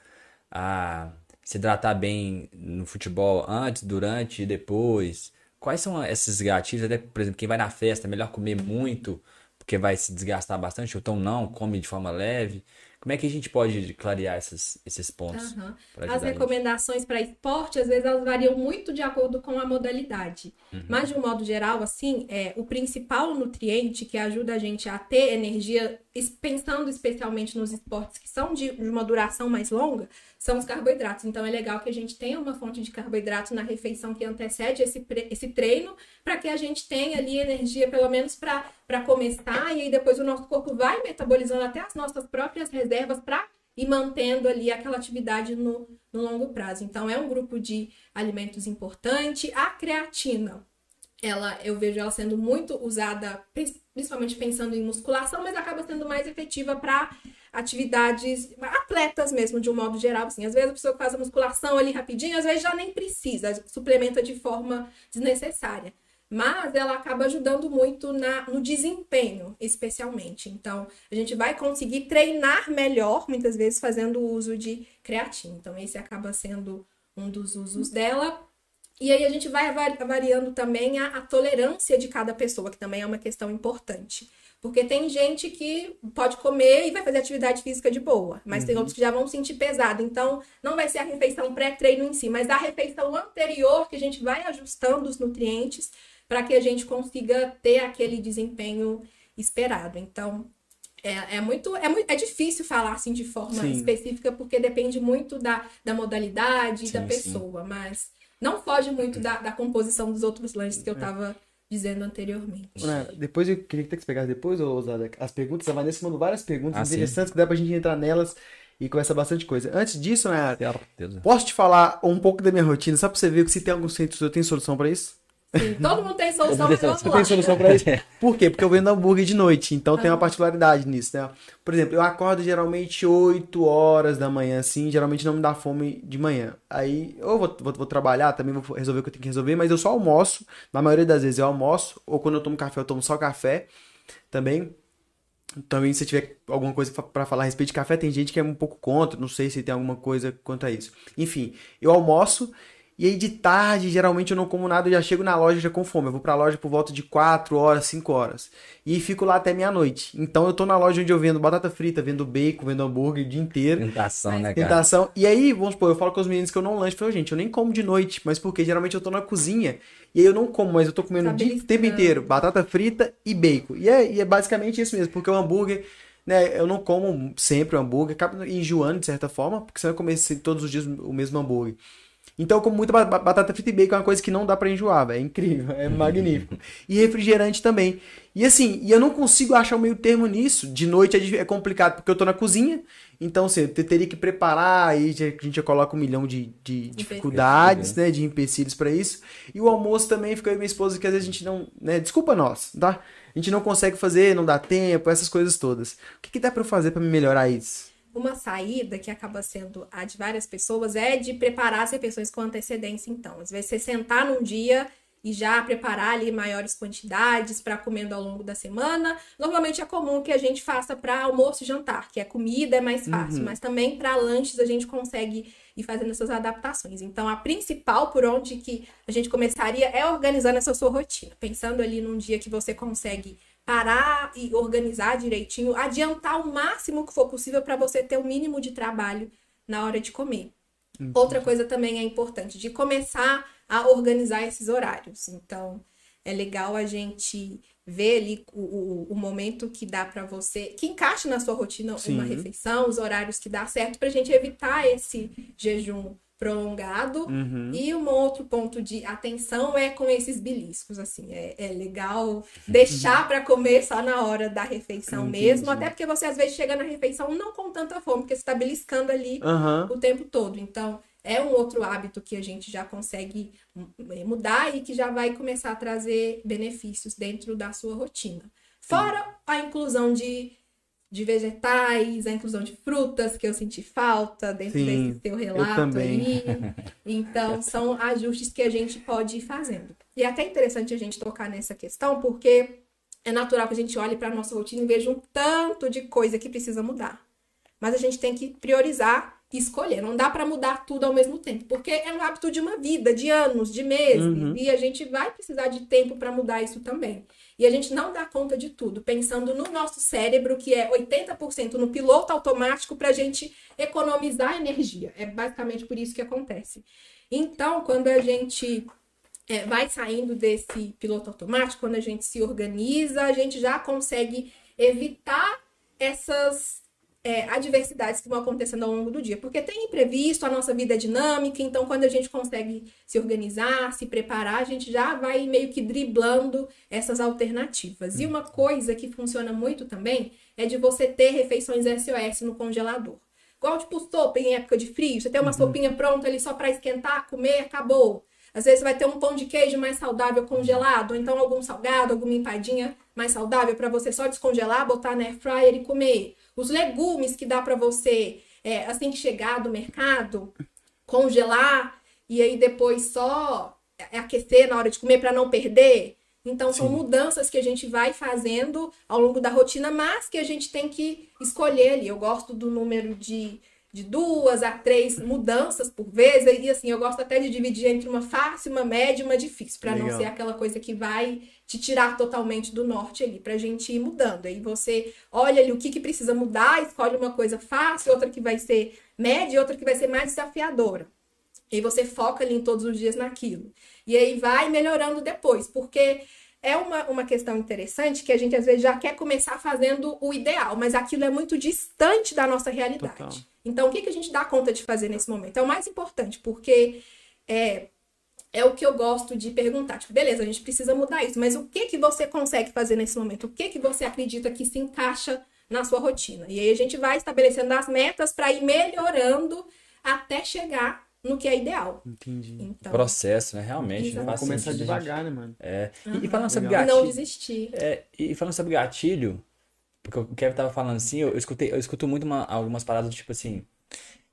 A se hidratar bem no futebol antes, durante e depois. Quais são esses gatilhos? Até, por exemplo, quem vai na festa, é melhor comer muito, porque vai se desgastar bastante, ou então não, come de forma leve. Como é que a gente pode clarear esses, esses pontos? Pra As recomendações para esporte, às vezes, elas variam muito de acordo com a modalidade. Uhum. Mas, de um modo geral, assim, é, o principal nutriente que ajuda a gente a ter energia, pensando especialmente nos esportes que são de, uma duração mais longa, são os carboidratos. Então, é legal que a gente tenha uma fonte de carboidrato na refeição que antecede esse, esse treino, para que a gente tenha ali energia, pelo menos para começar, e aí depois o nosso corpo vai metabolizando até as nossas próprias reservas para e mantendo ali aquela atividade no, no longo prazo. Então, é um grupo de alimentos importante. A creatina, ela, eu vejo ela sendo muito usada, prin- principalmente pensando em musculação, mas acaba sendo mais efetiva para atividades, atletas mesmo, de um modo geral. Assim, às vezes a pessoa faz a musculação ali rapidinho, às vezes já nem precisa, suplementa de forma desnecessária. Mas ela acaba ajudando muito na, no desempenho, especialmente. Então, a gente vai conseguir treinar melhor, muitas vezes, fazendo uso de creatina. Então, esse acaba sendo um dos usos dela. E aí a gente vai vari- variando também a, a tolerância de cada pessoa, que também é uma questão importante. Porque tem gente que pode comer e vai fazer atividade física de boa, mas tem outros que já vão sentir pesado. Então, não vai ser a refeição pré-treino em si, mas a refeição anterior que a gente vai ajustando os nutrientes para que a gente consiga ter aquele desempenho esperado. Então, é, é muito, é muito. É difícil falar assim de forma Sim. específica, porque depende muito da, da modalidade e da Sim, pessoa, mas não foge muito da, da composição dos outros lanches que eu tava dizendo anteriormente. Né, Depois eu queria que você pegasse depois, ô Zada, as perguntas. A Vanessa mandou várias perguntas Ah, sim. interessantes que dá pra gente entrar nelas e conversar bastante coisa. Antes disso, né, posso te falar um pouco da minha rotina, só pra você ver que se tem algum centro, eu tenho solução pra isso? Sim, todo mundo tem solução, mas vamos Você lá. tem solução pra isso? Por quê? Porque eu vendo hambúrguer de noite, então tem uma particularidade nisso, né? Por exemplo, eu acordo geralmente 8 horas da manhã, assim, geralmente não me dá fome de manhã. Aí eu vou, vou, vou trabalhar, também vou resolver o que eu tenho que resolver, mas eu só almoço. Na maioria das vezes eu almoço, ou quando eu tomo café, eu tomo só café também. Também, se tiver alguma coisa pra falar a respeito de café, tem gente que é um pouco contra, não sei se tem alguma coisa quanto a isso. Enfim, eu almoço e aí de tarde, geralmente eu não como nada, eu já chego na loja já com fome. Eu vou pra loja por volta de 4 horas, 5 horas. E fico lá até meia-noite. Então eu tô na loja onde eu vendo batata frita, vendo bacon, vendo hambúrguer o dia inteiro. Tentação, né, cara? Tentação. E aí, vamos supor, eu falo com os meninos que eu não lancho. Eu falo, gente, eu nem como de noite, mas porque geralmente eu tô na cozinha e aí eu não como, mas eu tô comendo o dia, tempo inteiro batata frita e bacon. E é, e é basicamente isso mesmo, porque o hambúrguer, né, eu não como sempre o hambúrguer, acaba enjoando de certa forma, porque você vai comer todos os dias o mesmo hambúrguer. Então eu como muita ba- ba- batata frita e bacon, é uma coisa que não dá pra enjoar, velho. É incrível, é magnífico. E refrigerante também. E assim, e eu não consigo achar o meio termo nisso. De noite é, é complicado, porque eu tô na cozinha. Então, assim, eu te- teria que preparar, aí a gente já coloca um milhão de, de dificuldades, né? De empecilhos pra isso. E o almoço também fica e minha esposa, que às vezes a gente não. Né, desculpa nós, tá? A gente não consegue fazer, não dá tempo, essas coisas todas. O que, que dá pra eu fazer pra me melhorar isso? Uma saída que acaba sendo a de várias pessoas é de preparar as refeições com antecedência, então. Às vezes você sentar num dia e já preparar ali maiores quantidades para comendo ao longo da semana. Normalmente é comum que a gente faça para almoço e jantar, que é comida, é mais fácil, mas também para lanches a gente consegue ir fazendo essas adaptações. Então, a principal por onde que a gente começaria é organizando essa sua rotina, pensando ali num dia que você consegue parar e organizar direitinho, adiantar o máximo que for possível para você ter o mínimo de trabalho na hora de comer. Outra coisa também é importante, de começar a organizar esses horários. Então, é legal a gente ver ali o, o, o momento que dá para você, que encaixe na sua rotina Sim. uma refeição, os horários que dá certo, para a gente evitar esse jejum prolongado. Uhum. E um outro ponto de atenção é com esses beliscos, assim, é, é legal deixar para comer só na hora da refeição Entendi. mesmo, até porque você às vezes chega na refeição não com tanta fome, porque você está beliscando ali Aham. o tempo todo. Então, é um outro hábito que a gente já consegue eh, mudar e que já vai começar a trazer benefícios dentro da sua rotina. Fora a inclusão de, de vegetais, a inclusão de frutas, que eu senti falta dentro Sim, desse seu relato aí. [LAUGHS] Então, são ajustes que a gente pode ir fazendo. E é até interessante a gente tocar nessa questão, porque é natural que a gente olhe para a nossa rotina e veja um tanto de coisa que precisa mudar. Mas a gente tem que priorizar escolher. Não dá para mudar tudo ao mesmo tempo, porque é um hábito de uma vida, de anos, de meses, Uhum. e a gente vai precisar de tempo para mudar isso também. E a gente não dá conta de tudo, pensando no nosso cérebro, que é 80% no piloto automático, para a gente economizar energia. É basicamente por isso que acontece. Então, quando a gente é, vai saindo desse piloto automático, quando a gente se organiza, a gente já consegue evitar essas é, adversidades que vão acontecendo ao longo do dia. Porque tem imprevisto, a nossa vida é dinâmica, então quando a gente consegue se organizar, se preparar, a gente já vai meio que driblando essas alternativas. E uma coisa que funciona muito também é de você ter refeições SOS no congelador. Igual tipo sopa em época de frio, você tem uma sopinha pronta ali só para esquentar, comer, acabou. Às vezes vai ter um pão de queijo mais saudável congelado, ou então algum salgado, alguma empadinha mais saudável para você só descongelar, botar na air fryer e comer. Os legumes que dá para você, é, assim que chegar do mercado, congelar e aí depois só aquecer na hora de comer para não perder. Então são Sim. mudanças que a gente vai fazendo ao longo da rotina, mas que a gente tem que escolher ali. Eu gosto do número de, de duas a três mudanças por vez, e assim, eu gosto até de dividir entre uma fácil, uma média e uma difícil, para não ser aquela coisa que vai te tirar totalmente do norte ali, pra gente ir mudando. Aí você olha ali o que, que precisa mudar, escolhe uma coisa fácil, outra que vai ser média e outra que vai ser mais desafiadora. E você foca ali em todos os dias naquilo. E aí vai melhorando depois, porque é uma, uma questão interessante que a gente às vezes já quer começar fazendo o ideal, mas aquilo é muito distante da nossa realidade. Total. Então, o que, que a gente dá conta de fazer nesse momento? É o mais importante, porque é, é o que eu gosto de perguntar. Tipo, beleza, a gente precisa mudar isso, mas o que, que você consegue fazer nesse momento? O que, que você acredita que se encaixa na sua rotina? E aí a gente vai estabelecendo as metas para ir melhorando até chegar no que é ideal. Entendi. Então, Processo, né? Realmente. Não Exato. faz Começar sentido, devagar, né, mano? É. E, e falando sobre Legal. e não gatilho. desistir. É, e falando sobre gatilho, porque o Kevin tava falando assim, eu, eu escutei, eu escuto muito uma- algumas paradas do tipo assim.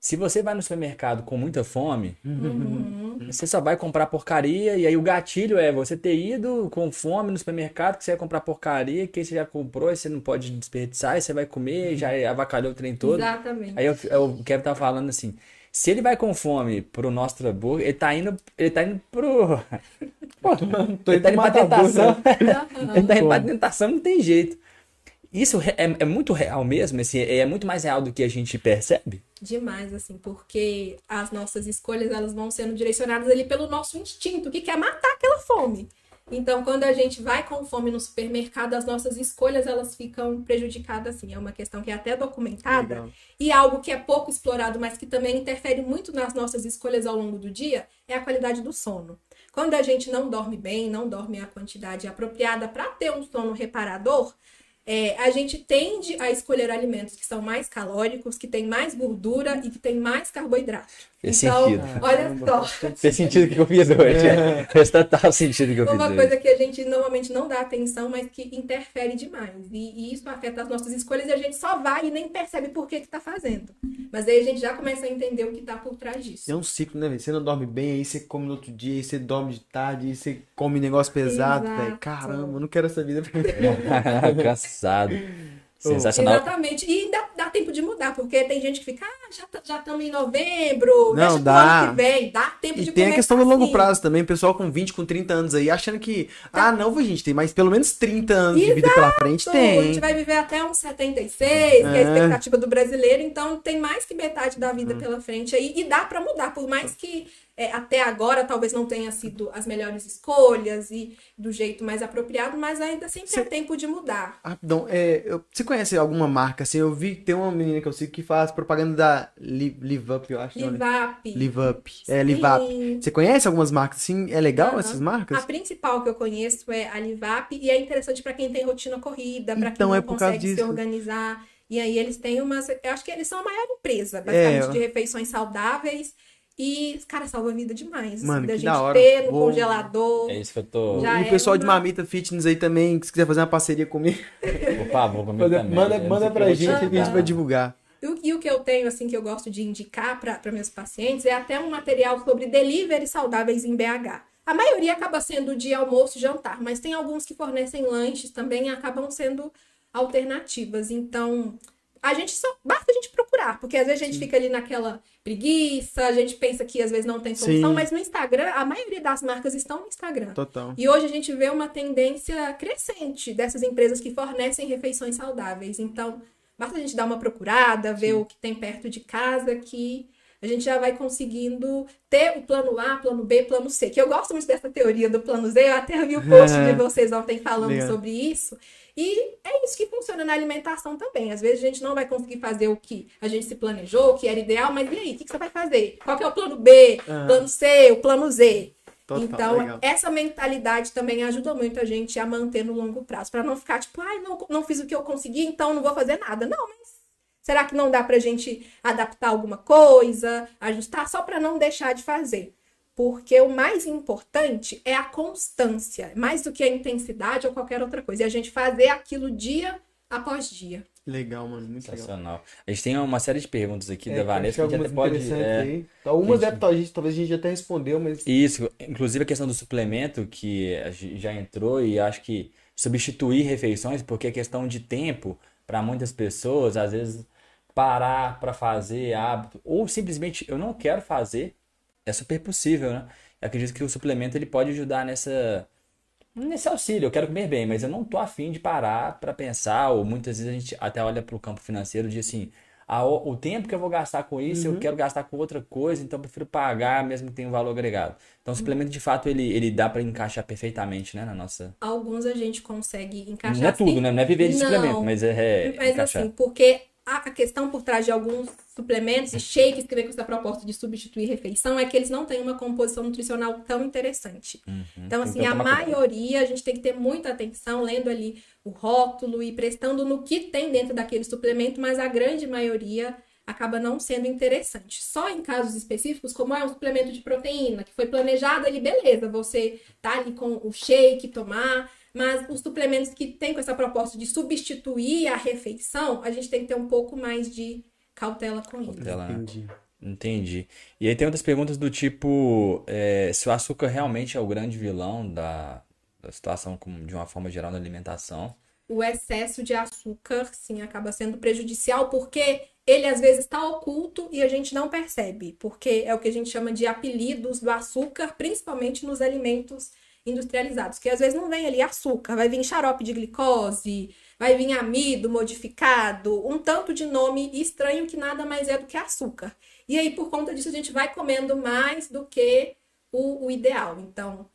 Se você vai no supermercado com muita fome, Uhum. você só vai comprar porcaria, e aí o gatilho é você ter ido com fome no supermercado, que você vai comprar porcaria, que você já comprou, e você não pode desperdiçar, aí você vai comer, e já avacalhou o trem todo. Exatamente. Aí eu- eu- o Kevin tava falando assim, se ele vai com fome pro Nostra Burger, ele tá indo, ele tá indo pro... Pô, [LAUGHS] Tô [LAUGHS] ele tá indo pra tentação. Ele tá indo pra tentação, não tem jeito. Isso é, é muito real mesmo, assim, é muito mais real do que a gente percebe. Demais, assim, porque as nossas escolhas elas vão sendo direcionadas ali pelo nosso instinto, que quer matar aquela fome. Então, quando a gente vai com fome no supermercado, as nossas escolhas elas ficam prejudicadas, assim. É uma questão que é até documentada Legal. e algo que é pouco explorado, mas que também interfere muito nas nossas escolhas ao longo do dia, é a qualidade do sono. Quando a gente não dorme bem, não dorme a quantidade apropriada para ter um sono reparador, é, a gente tende a escolher alimentos que são mais calóricos, que têm mais gordura e que têm mais carboidrato. Fez então, sentido. olha só, Fez sentido o que eu fiz hoje. [LAUGHS] Fez total sentido o que eu fiz uma hoje. coisa que a gente normalmente não dá atenção, mas que interfere demais. E, e isso afeta as nossas escolhas e a gente só vai e nem percebe por que que tá fazendo. Mas aí a gente já começa a entender o que tá por trás disso. É um ciclo, né, velho? Você não dorme bem, aí você come no outro dia, aí você dorme de tarde, aí você come negócio pesado. Caramba, eu não quero essa vida. [LAUGHS] Cansado. Sensacional. Exatamente. E dá, dá tempo de mudar, porque tem gente que fica, ah, já tá- já estamos em novembro, Não, dá. ano que vem, dá tempo E de tem a questão do longo assim. prazo também, pessoal com 20, com 30 anos aí, achando que, ah, não, gente, tem mais pelo menos 30 anos de vida pela frente, A tem. gente vai viver até uns 76, que é a É. expectativa do brasileiro, então tem mais que metade da Hum. vida pela frente aí, e dá pra mudar, por mais que é, até agora talvez não tenha sido as melhores escolhas e do jeito mais apropriado, mas ainda sempre é Cê- tempo de mudar. Rapidão, é, eu- você conhece alguma marca, assim, eu vi tem uma menina que eu sigo que faz propaganda da Li- Live Up, eu acho. não, né? Livap. Live Up. É, Live Up. Sim. Você conhece algumas marcas assim? É legal Aham. essas A marcas? principal que eu conheço é a Livap e é interessante para quem tem rotina corrida, para Então, quem não é por causa consegue se disso. organizar. E aí eles têm umas. Eu acho que eles são a maior empresa, É, basicamente, eu- de refeições saudáveis. E, cara, salva a vida demais. Mano, assim, da que gente da hora. ter no Vou- congelador. É isso que eu tô. Já e o é pessoal de uma- Mamita Fitness aí também, que se quiser fazer uma parceria comigo, Por favor, comigo manda, também. manda, manda pra gente te que a gente vai divulgar. E o- E o que eu tenho, assim, que eu gosto de indicar para meus pacientes é até um material sobre delivery saudáveis em BH. A maioria acaba sendo de almoço e jantar, mas tem alguns que fornecem lanches também e acabam sendo alternativas. Então, a gente só basta a gente procurar, porque às vezes a gente fica ali naquela preguiça, a gente pensa que às vezes não tem solução, Sim. mas no Instagram, a maioria das marcas estão no Instagram. Total. E hoje a gente vê uma tendência crescente dessas empresas que fornecem refeições saudáveis. Então, basta a gente dar uma procurada, ver o que tem perto de casa, que a gente já vai conseguindo ter o plano A, plano B, plano C. Que eu gosto muito dessa teoria do plano Z, eu até vi o post [LAUGHS] de vocês ontem falando Legal. sobre isso. E é isso que funciona na alimentação também. Às vezes a gente não vai conseguir fazer o que a gente se planejou, o que era ideal, mas e aí? O que que você vai fazer? Qual que é o plano B, Aham. plano C, o plano Z? Total, então, legal. essa mentalidade também ajuda muito a gente a manter no longo prazo, para não ficar tipo, ai, não, não fiz o que eu consegui, então não vou fazer nada. Não, mas será que não dá pra gente adaptar alguma coisa, ajustar só para não deixar de fazer? Porque o mais importante é a constância, mais do que a intensidade ou qualquer outra coisa. E a gente fazer aquilo dia após dia. Legal, mano. Muito legal. Sensacional. A gente tem uma série de perguntas aqui É, da Vanessa que a gente até pode. é. Algumas gente- é, talvez, talvez a gente até respondeu, mas. Isso, inclusive a questão do suplemento, que a gente já entrou, e acho que substituir refeições, porque a questão de tempo, para muitas pessoas, às vezes parar para fazer hábito, ou simplesmente eu não quero fazer, é super possível, né? Eu acredito que o suplemento ele pode ajudar nessa nesse auxílio. Eu quero comer bem, mas eu não tô afim de parar para pensar, ou muitas vezes a gente até olha para o campo financeiro e diz assim, a, o tempo que eu vou gastar com isso, eu quero gastar com outra coisa, então eu prefiro pagar mesmo que tenha um valor agregado. Então o suplemento de fato ele, ele dá para encaixar perfeitamente, né, na nossa. Alguns a gente consegue encaixar Não é tudo, sim. né? Não é viver de Não. suplemento, mas é, é Mas encaixar. assim, porque a questão por trás de alguns suplementos e shakes que vem com essa proposta de substituir refeição é que eles não têm uma composição nutricional tão interessante. Então, Tem assim, a maioria a gente tem que ter muita atenção, lendo ali o rótulo e prestando no que tem dentro daquele suplemento, mas a grande maioria acaba não sendo interessante. Só em casos específicos, como é um suplemento de proteína, que foi planejado ali, beleza, você tá ali com o shake, tomar, mas os suplementos que tem com essa proposta de substituir a refeição, a gente tem que ter um pouco mais de cautela com isso. Cautela. Entendi. Entendi. E aí tem outras perguntas do tipo, é, se o açúcar realmente é o grande vilão da, da situação como, de uma forma geral na alimentação. o excesso de açúcar, sim, acaba sendo prejudicial porque ele às vezes está oculto e a gente não percebe, porque é o que a gente chama de apelidos do açúcar, principalmente nos alimentos industrializados, que às vezes não vem ali açúcar, vai vir xarope de glicose, vai vir amido modificado, um tanto de nome estranho que nada mais é do que açúcar. E aí, por conta disso, a gente vai comendo mais do que o, o ideal. Então,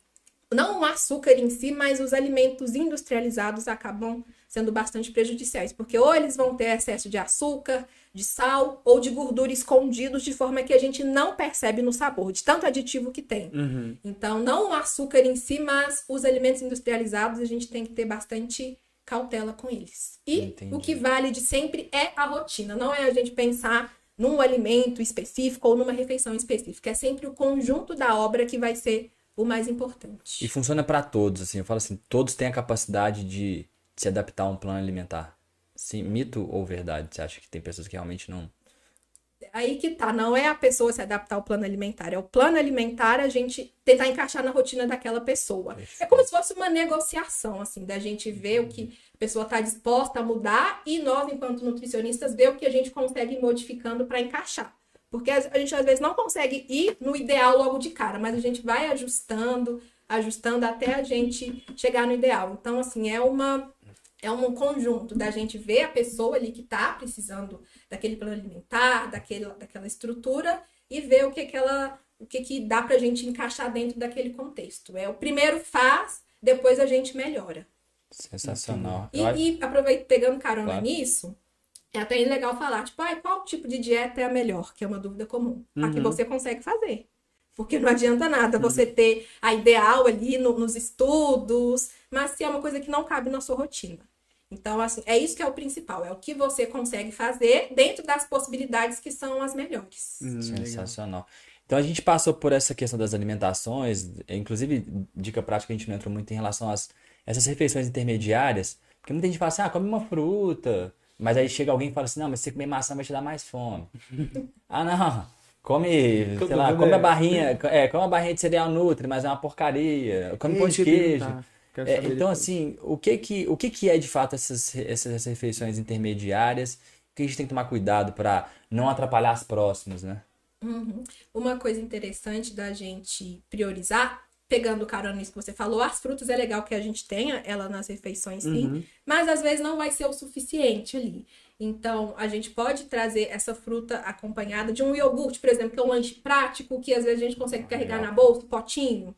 não o açúcar em si, mas os alimentos industrializados acabam sendo bastante prejudiciais, porque ou eles vão ter excesso de açúcar, de sal ou de gordura escondidos de forma que a gente não percebe no sabor, de tanto aditivo que tem. Uhum. Então, não o açúcar em si, mas os alimentos industrializados, a gente tem que ter bastante cautela com eles. E Entendi. o que vale de sempre é a rotina, não é a gente pensar num alimento específico ou numa refeição específica, é sempre o conjunto da obra que vai ser o mais importante. E funciona para todos, assim, eu falo assim, todos têm a capacidade de se adaptar a um plano alimentar. Sim, mito ou verdade? Você acha que tem pessoas que realmente não. Aí que tá, não é a pessoa se adaptar ao plano alimentar, é o plano alimentar a gente tentar encaixar na rotina daquela pessoa. É como se fosse uma negociação, assim, da gente ver o que a pessoa tá disposta a mudar e nós, enquanto nutricionistas, ver o que a gente consegue ir modificando para encaixar. Porque a gente às vezes não consegue ir no ideal logo de cara, mas a gente vai ajustando, ajustando até a gente chegar no ideal. Então, assim, é uma é um conjunto da gente ver a pessoa ali que está precisando daquele plano alimentar, daquele, daquela estrutura e ver o que, que ela, o que, que dá pra gente encaixar dentro daquele contexto. É o primeiro faz, depois a gente melhora. Sensacional. E, acho- e aproveito pegando carona Claro. nisso, é até legal falar, tipo, ah, qual tipo de dieta é a melhor? Que é uma dúvida comum. A que Uhum. você consegue fazer. Porque não adianta nada você ter a ideal ali no- nos estudos, mas se é uma coisa que não cabe na sua rotina. Então, assim, é isso que é o principal, é o que você consegue fazer dentro das possibilidades que são as melhores. Hum. Sensacional. Então a gente passou por essa questão das alimentações, inclusive dica prática a gente não entrou muito em relação às essas refeições intermediárias, porque muita gente fala assim, ah, come uma fruta, mas aí chega alguém e fala assim, não, mas se você comer maçã vai te dar mais fome. [LAUGHS] ah, não, come, sei lá, come é- a barrinha, é, come a barrinha de cereal Nutri, mas é uma porcaria, come pão de queijo. Quero É, então, depois. assim, o que que, o que que é de fato essas, essas refeições intermediárias que a gente tem que tomar cuidado para não atrapalhar as próximas, né? Uhum. Uma coisa interessante da gente priorizar, pegando carona nisso que você falou, as frutas é legal que a gente tenha ela nas refeições, sim, Uhum. mas às vezes não vai ser o suficiente ali. Então, a gente pode trazer essa fruta acompanhada de um iogurte, por exemplo, que é um lanche prático, que às vezes a gente consegue carregar na bolsa, potinho.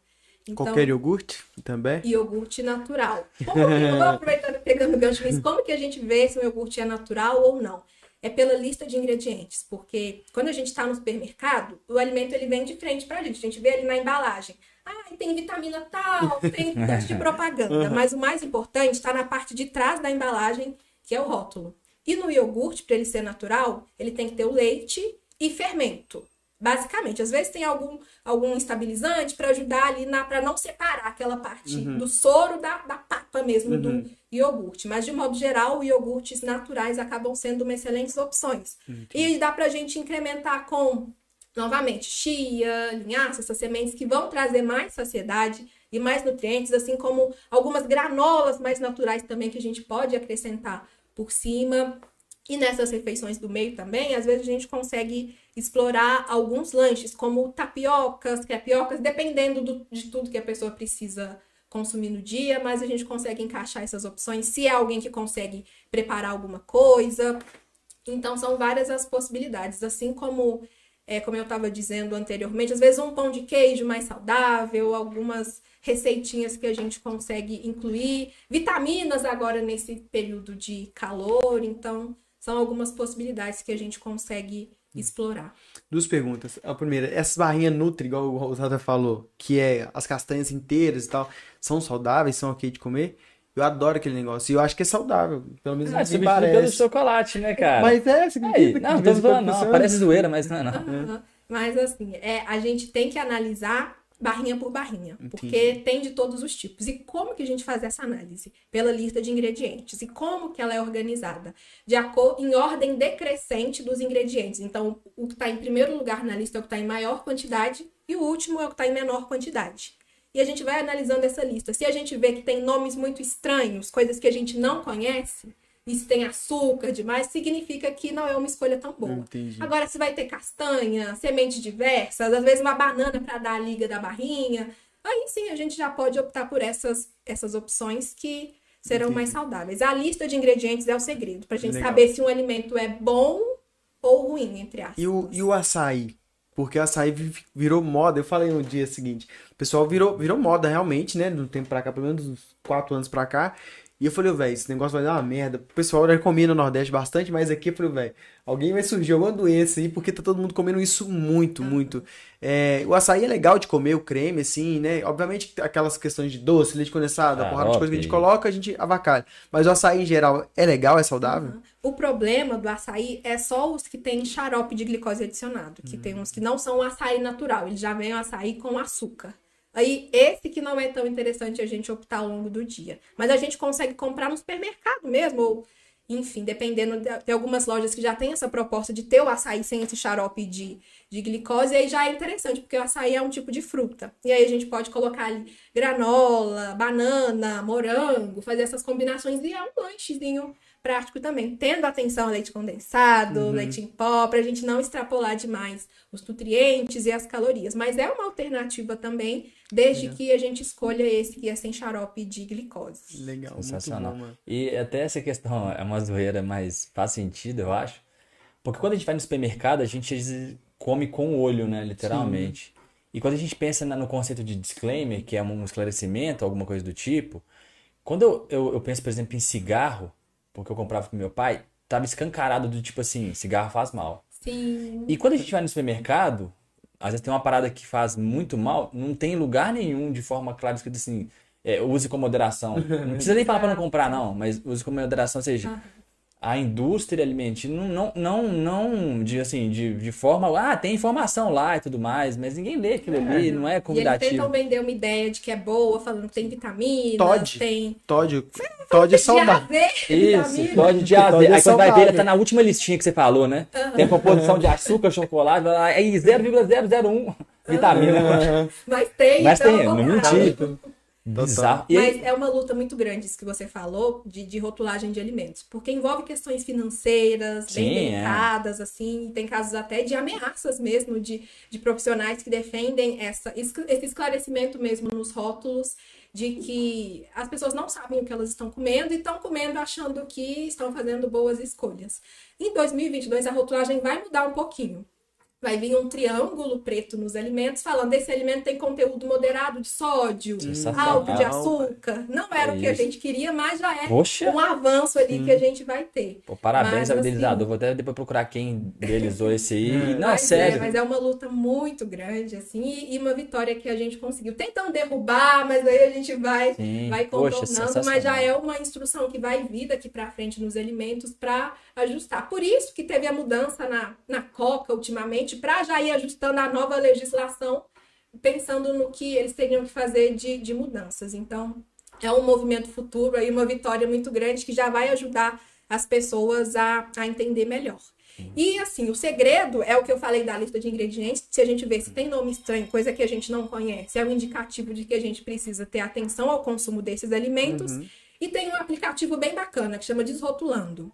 Então, Qualquer iogurte também? iogurte natural. [LAUGHS] Como que, vou aproveitando pegando o gancho nisso, como que a gente vê se o iogurte é natural ou não? É pela lista de ingredientes, porque quando a gente está no supermercado, o alimento ele vem de frente pra gente, a gente vê ele na embalagem. Ah, tem vitamina tal, tem monte de propaganda, mas o mais importante está na parte de trás da embalagem, que é o rótulo. E no iogurte, para ele ser natural, ele tem que ter o leite e fermento. Basicamente, às vezes tem algum, algum estabilizante para ajudar ali na para não separar aquela parte do soro da, da papa mesmo do iogurte. Mas de modo geral, iogurtes naturais acabam sendo uma excelentes opções. E dá pra gente incrementar com novamente chia, linhaça, essas sementes que vão trazer mais saciedade e mais nutrientes, assim como algumas granolas mais naturais também que a gente pode acrescentar por cima. E nessas refeições do meio também, às vezes a gente consegue explorar alguns lanches, como tapiocas, crepiocas, dependendo do- de tudo que a pessoa precisa consumir no dia, mas a gente consegue encaixar essas opções se é alguém que consegue preparar alguma coisa. Então são várias as possibilidades, assim como é, como eu estava dizendo anteriormente, às vezes um pão de queijo mais saudável, algumas receitinhas que a gente consegue incluir, vitaminas agora nesse período de calor, então são algumas possibilidades que a gente consegue explorar. Duas perguntas. A primeira, essas barrinhas Nutri, igual o Rosada falou, que é as castanhas inteiras e tal, são saudáveis, são ok de comer? Eu adoro aquele negócio. E eu acho que é saudável. Pelo menos Ah, me substitui pelo parece. chocolate, né, cara? Mas é, você Aí, não, tô zoando, não. Parece zoeira, mas não, não. Aham. Mas assim, é, a gente tem que analisar barrinha por barrinha, porque tem de todos os tipos. E como que a gente faz essa análise? Pela lista de ingredientes. E como que ela é organizada? De acordo em ordem decrescente dos ingredientes. Então, o que está em primeiro lugar na lista é o que está em maior quantidade e o último é o que está em menor quantidade. E a gente vai analisando essa lista. Se a gente vê que tem nomes muito estranhos, coisas que a gente não conhece, e se tem açúcar demais, significa que não é uma escolha tão boa. Entendi. Agora, se vai ter castanha, sementes diversas, às vezes uma banana para dar a liga da barrinha, aí sim a gente já pode optar por essas, essas opções que serão mais saudáveis. A lista de ingredientes é o segredo, pra gente Legal. saber se um alimento é bom ou ruim, entre aspas. E o, e o açaí? Porque o açaí vi- virou moda. Eu falei no dia seguinte. O pessoal virou, virou moda realmente, né? Do tempo pra cá, pelo menos uns 4 anos pra cá. E eu falei, velho, esse negócio vai dar uma merda. O pessoal já comia no Nordeste bastante, mas aqui eu falei, velho, alguém vai surgir alguma doença aí, porque tá todo mundo comendo isso muito, muito. É, o açaí é legal de comer, o creme, assim, né? Obviamente que aquelas questões de doce, leite condensado, Ah, porrada de coisa que a gente coloca, a gente avacalha. Mas o açaí em geral é legal, é saudável? O problema do açaí é só os que têm xarope de glicose adicionado, que tem uns que não são açaí natural, ele já vem o açaí com açúcar. Aí, esse que não é tão interessante a gente optar ao longo do dia. Mas a gente consegue comprar no supermercado mesmo, ou, enfim, dependendo. de- Tem algumas lojas que já tem essa proposta de ter o açaí sem esse xarope de, de glicose, e aí já é interessante, porque o açaí é um tipo de fruta. E aí a gente pode colocar ali granola, banana, morango, fazer essas combinações, e é um lanchezinho prático também, tendo atenção ao leite condensado, leite em pó, pra gente não extrapolar demais os nutrientes e as calorias. Mas é uma alternativa também, desde que a gente escolha esse que é sem xarope de glicose. Legal, muito Sensacional. bom. E até essa questão é uma zoeira, mas faz sentido, eu acho. Porque quando a gente vai no supermercado, a gente às vezes come com o olho, né? Literalmente. E quando a gente pensa no conceito de disclaimer, que é um esclarecimento, alguma coisa do tipo, quando eu, eu, eu penso, por exemplo, em cigarro, porque eu comprava com meu pai, tava escancarado do tipo assim, cigarro faz mal. Sim. E quando a gente vai no supermercado, às vezes tem uma parada que faz muito mal, não tem lugar nenhum de forma clara escrito assim, é, use com moderação. Não precisa nem falar para não comprar, não, mas use com moderação, ou seja, a indústria alimentícia não, não, não, não de, assim, de, de forma, ah, tem informação lá e tudo mais, mas ninguém lê aquilo ali, não é E eles convidativo. tentam vender uma ideia de que é boa, falando que tem vitaminas, Todd. tem Todd, Todd é saudável. Isso, vitamina. pode de azeite. é Aí quando vai ver, saudável. ele tá na última listinha que você falou, né? Tem a composição de açúcar, chocolate, aí 0,001 vitamina. Aham. Mas tem, Mas então tem, não mentir. Bizarro. E aí, Mas é uma luta muito grande isso que você falou de, de rotulagem de alimentos, porque envolve questões financeiras bem Sim, é. delicadas, assim, e tem casos até de ameaças mesmo de, de profissionais que defendem essa, esse esse esclarecimento mesmo nos rótulos de que as pessoas não sabem o que elas estão comendo e estão comendo achando que estão fazendo boas escolhas. Em 2022 a rotulagem vai mudar um pouquinho. Vai vir um triângulo preto nos alimentos falando esse alimento tem conteúdo moderado de sódio, alto de açúcar. Não era É o que a gente queria, mas já é Poxa. um avanço ali que a gente vai ter. pô, parabéns Mas, ao assim, idealizador. Vou até depois procurar quem idealizou esse aí. Não, mas sério. É, mas é uma luta muito grande, assim, e, e uma vitória que a gente conseguiu. Tentam derrubar, mas aí a gente vai, Sim. vai Poxa, contornando, mas já é uma instrução que vai vir daqui para frente nos alimentos para ajustar. Por isso que teve a mudança na, na Coca ultimamente, para já ir ajustando a nova legislação, pensando no que eles teriam que fazer de, de mudanças. Então, é um movimento futuro aí, uma vitória muito grande que já vai ajudar as pessoas a, a entender melhor. E assim, o segredo é o que eu falei da lista de ingredientes. Se a gente vê se tem nome estranho, coisa que a gente não conhece, é um indicativo de que a gente precisa ter atenção ao consumo desses alimentos. E tem um aplicativo bem bacana que chama Desrotulando.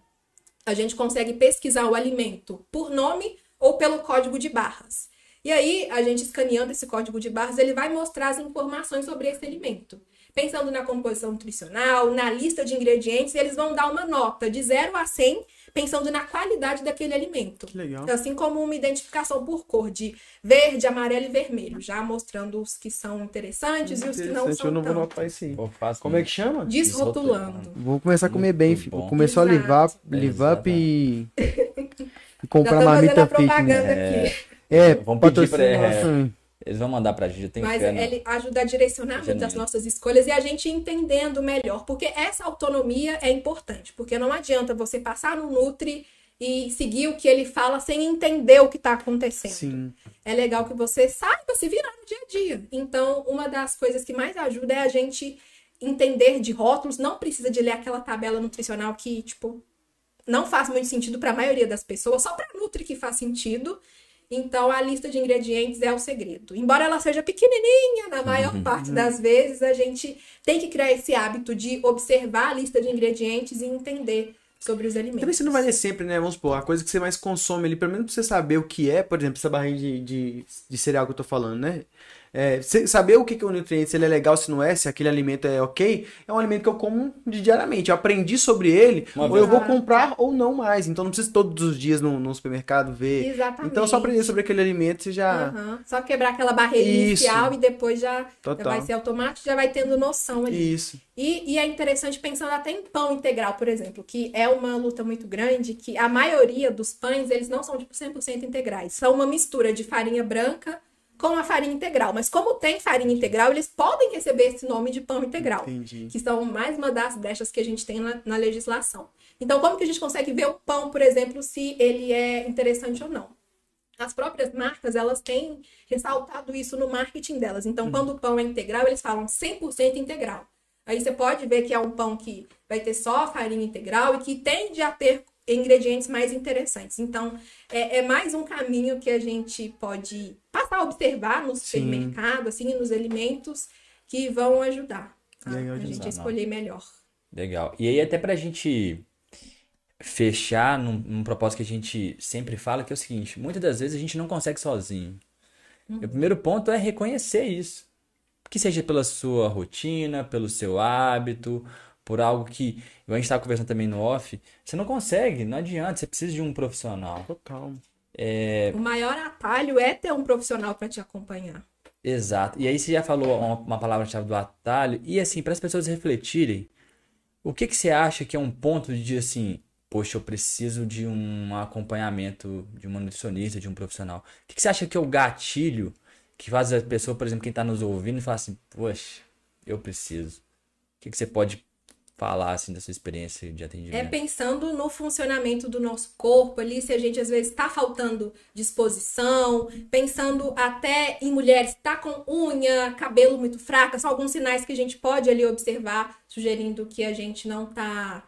A gente consegue pesquisar o alimento por nome ou pelo código de barras. E aí, a gente escaneando esse código de barras, ele vai mostrar as informações sobre esse alimento. Pensando na composição nutricional, na lista de ingredientes, eles vão dar uma nota de 0 a 100, pensando na qualidade daquele alimento. Que legal. Assim como uma identificação por cor de verde, amarelo e vermelho, já mostrando os que são interessantes e os que não são eu não vou tanto. notar isso aí. Pô, fácil Como é que chama? Desrotulando. Vou começar a comer bem, filho. Vou começar a live up, É, live up e... [LAUGHS] e Já comprar fazendo marmita a fitness. propaganda É. aqui. É, Vamos pedir pra- é. Eles vão mandar pra gente, eu tenho Mas fé. né? ele ajuda a direcionar muito as nossas escolhas e a gente entendendo melhor. Porque essa autonomia é importante. Porque não adianta você passar no Nutri e seguir o que ele fala sem entender o que está acontecendo. Sim. É legal que você saiba se virar no dia a dia. Então, uma das coisas que mais ajuda é a gente entender de rótulos. Não precisa de ler aquela tabela nutricional que, tipo, não faz muito sentido para a maioria das pessoas. Só para Nutri que faz sentido. Então, a lista de ingredientes é o segredo. Embora ela seja pequenininha, na maior parte das vezes, a gente tem que criar esse hábito de observar a lista de ingredientes e entender sobre os alimentos. Também você não vai ler sempre, né? Vamos supor, a coisa que você mais consome ali, pelo menos pra você saber o que é, por exemplo, essa barrinha de, de, de cereal que eu tô falando, né? É, saber o que, é o nutriente, se ele é legal, se não é, se aquele alimento é ok, é um alimento que eu como diariamente. Eu aprendi sobre ele, Uma ou eu vou comprar ou não mais. Então não preciso todos os dias no, no supermercado ver. Exatamente. Então só aprender sobre aquele alimento, você já. Aham. Só quebrar aquela barreira Isso. inicial e depois já, já vai ser automático, já vai tendo noção ali. Isso. E, e é interessante pensando até em pão integral, por exemplo, que é uma luta muito grande, que a maioria dos pães, eles não são tipo 100% integrais. São uma mistura de farinha branca com a farinha integral. Mas como tem farinha integral, eles podem receber esse nome de pão integral. Entendi. Que são mais uma das brechas que a gente tem na, na legislação. Então, como que a gente consegue ver o pão, por exemplo, se ele é interessante ou não? As próprias marcas, elas têm ressaltado isso no marketing delas. Então, quando o pão é integral, eles falam 100% integral. Aí você pode ver que é um pão que vai ter só farinha integral e que tende a ter ingredientes mais interessantes. Então, é, é mais um caminho que a gente pode passar a observar no supermercado, assim, nos alimentos, que vão ajudar a, Legal a gente a escolher melhor. Legal. E aí, até pra gente fechar num, num propósito que a gente sempre fala, que é o seguinte: muitas das vezes a gente não consegue sozinho. E o primeiro ponto é reconhecer isso. Que seja pela sua rotina, pelo seu hábito, por algo que. A gente estava conversando também no off. Você não consegue, não adianta, você precisa de um profissional. Total. O maior atalho é ter um profissional para te acompanhar. Exato. E aí você já falou uma, uma palavra-chave do atalho. E assim, para as pessoas refletirem, o que que você acha que é um ponto de assim, poxa, eu preciso de um acompanhamento de uma nutricionista, de um profissional. O que que você acha que é o gatilho que faz a pessoa, por exemplo, quem está nos ouvindo, e fala assim, poxa, eu preciso. O que que você pode falar assim da sua experiência de É atendimento? pensando no funcionamento do nosso corpo ali, se a gente às vezes está faltando disposição, pensando até em mulheres que tá com unha, cabelo muito fraca, são alguns sinais que a gente pode ali observar, sugerindo que a gente não está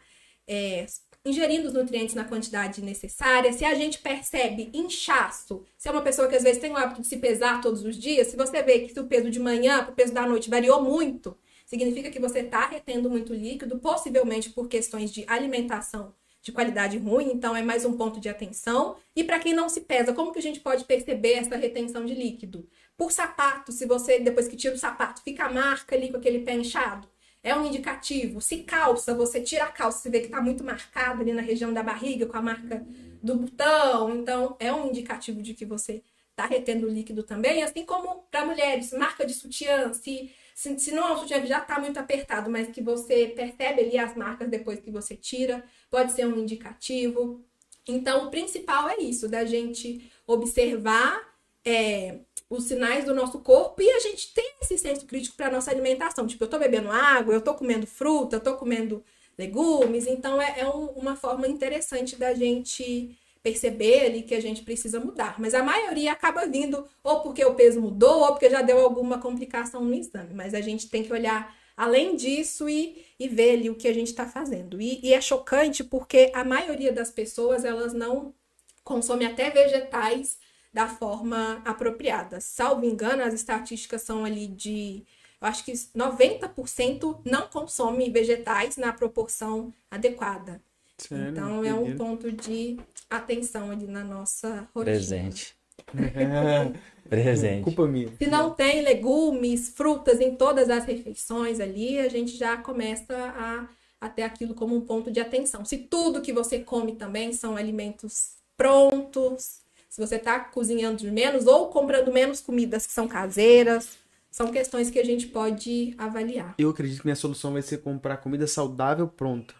ingerindo os nutrientes na quantidade necessária. Se a gente percebe inchaço, se é uma pessoa que às vezes tem o hábito de se pesar todos os dias, se você vê que o peso de manhã para o peso da noite variou muito, significa que você está retendo muito líquido, possivelmente por questões de alimentação de qualidade ruim, então é mais um ponto de atenção. E para quem não se pesa, como que a gente pode perceber essa retenção de líquido? Por sapato, se você, depois que tira o sapato, fica a marca ali com aquele pé inchado, é um indicativo. Se calça, você tira a calça, você vê que está muito marcado ali na região da barriga, com a marca do botão, então é um indicativo de que você está retendo líquido também, assim como para mulheres, marca de sutiã, se, se, se não é um sutiã já está muito apertado, mas que você percebe ali as marcas depois que você tira, pode ser um indicativo. Então, o principal é isso, da gente observar é, os sinais do nosso corpo e a gente tem esse senso crítico para nossa alimentação. Tipo, eu estou bebendo água, eu estou comendo fruta, eu estou comendo legumes, então é, é um, uma forma interessante da gente perceber ali que a gente precisa mudar. Mas a maioria acaba vindo ou porque o peso mudou ou porque já deu alguma complicação no exame. Mas a gente tem que olhar além disso e, e ver ali o que a gente está fazendo. E, e, é chocante porque a maioria das pessoas elas não consomem até vegetais da forma apropriada. Salvo engano, as estatísticas são ali de eu acho que 90% não consome vegetais na proporção adequada. Sério? Então é um ponto de atenção ali na nossa rotina. Presente. [LAUGHS] Presente. Culpa minha. Se não tem legumes, frutas em todas as refeições ali, a gente já começa a, a ter aquilo como um ponto de atenção. Se tudo que você come também são alimentos prontos, se você está cozinhando menos ou comprando menos comidas que são caseiras, são questões que a gente pode avaliar. Eu acredito que minha solução vai ser comprar comida saudável pronta.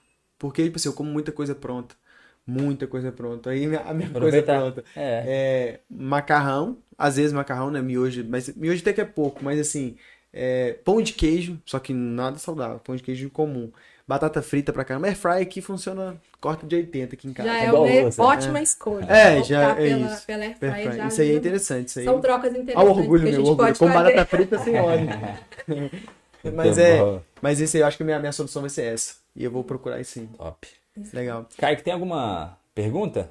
Porque, tipo assim, eu como muita coisa pronta. Muita coisa pronta. Aí a minha coisa pronta é. é. macarrão, às vezes macarrão, né? Miojo, mas miojo até que é pouco, mas assim, é, pão de queijo, só que nada saudável, pão de queijo comum. Batata frita pra caramba. Air fry aqui funciona corte de 80 aqui em casa. Já é uma ótima é. escolha. É, já é pela, isso. Pela air fry, já isso aí é interessante. Isso aí... São trocas interessantes. Olha o orgulho meu, orgulho. Com batata frita sem [LAUGHS] óleo. mas é, mas esse aí eu acho que a minha, minha solução vai ser essa. E eu vou procurar isso sim. Top. Legal. Kaique, tem alguma pergunta?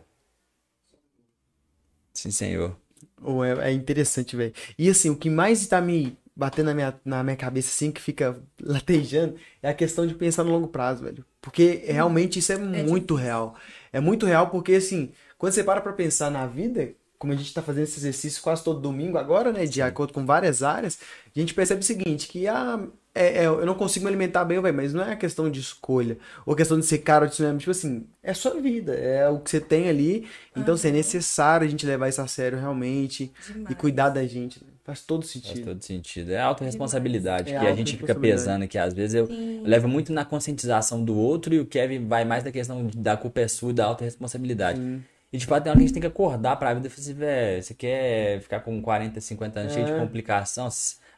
Sim, senhor. Oh, é, é interessante, velho. E assim, o que mais tá me batendo na minha, na minha cabeça, assim, que fica [LAUGHS] latejando, é a questão de pensar no longo prazo, velho. Porque realmente isso é, é muito difícil. real. É muito real porque, assim, quando você para pra pensar na vida, como a gente tá fazendo esse exercício quase todo domingo agora, né, de acordo com várias áreas, a gente percebe o seguinte, que a é, é, eu não consigo me alimentar bem, véio, mas não é questão de escolha. Ou questão de ser caro de cinema. Tipo assim, é sua vida, é o que você tem ali. Então, assim, é necessário a gente levar isso a sério realmente Demais. e cuidar da gente. Faz todo sentido. Faz todo sentido. É autorresponsabilidade, é que a gente fica pesando, que às vezes eu, eu, levo muito na conscientização do outro e o Kevin vai mais da questão da culpa é sua e da autorresponsabilidade. Sim. E de fato, tem hora que a gente tem que acordar pra vida e falar assim, velho, você quer ficar com 40, 50 anos é. cheio de complicação?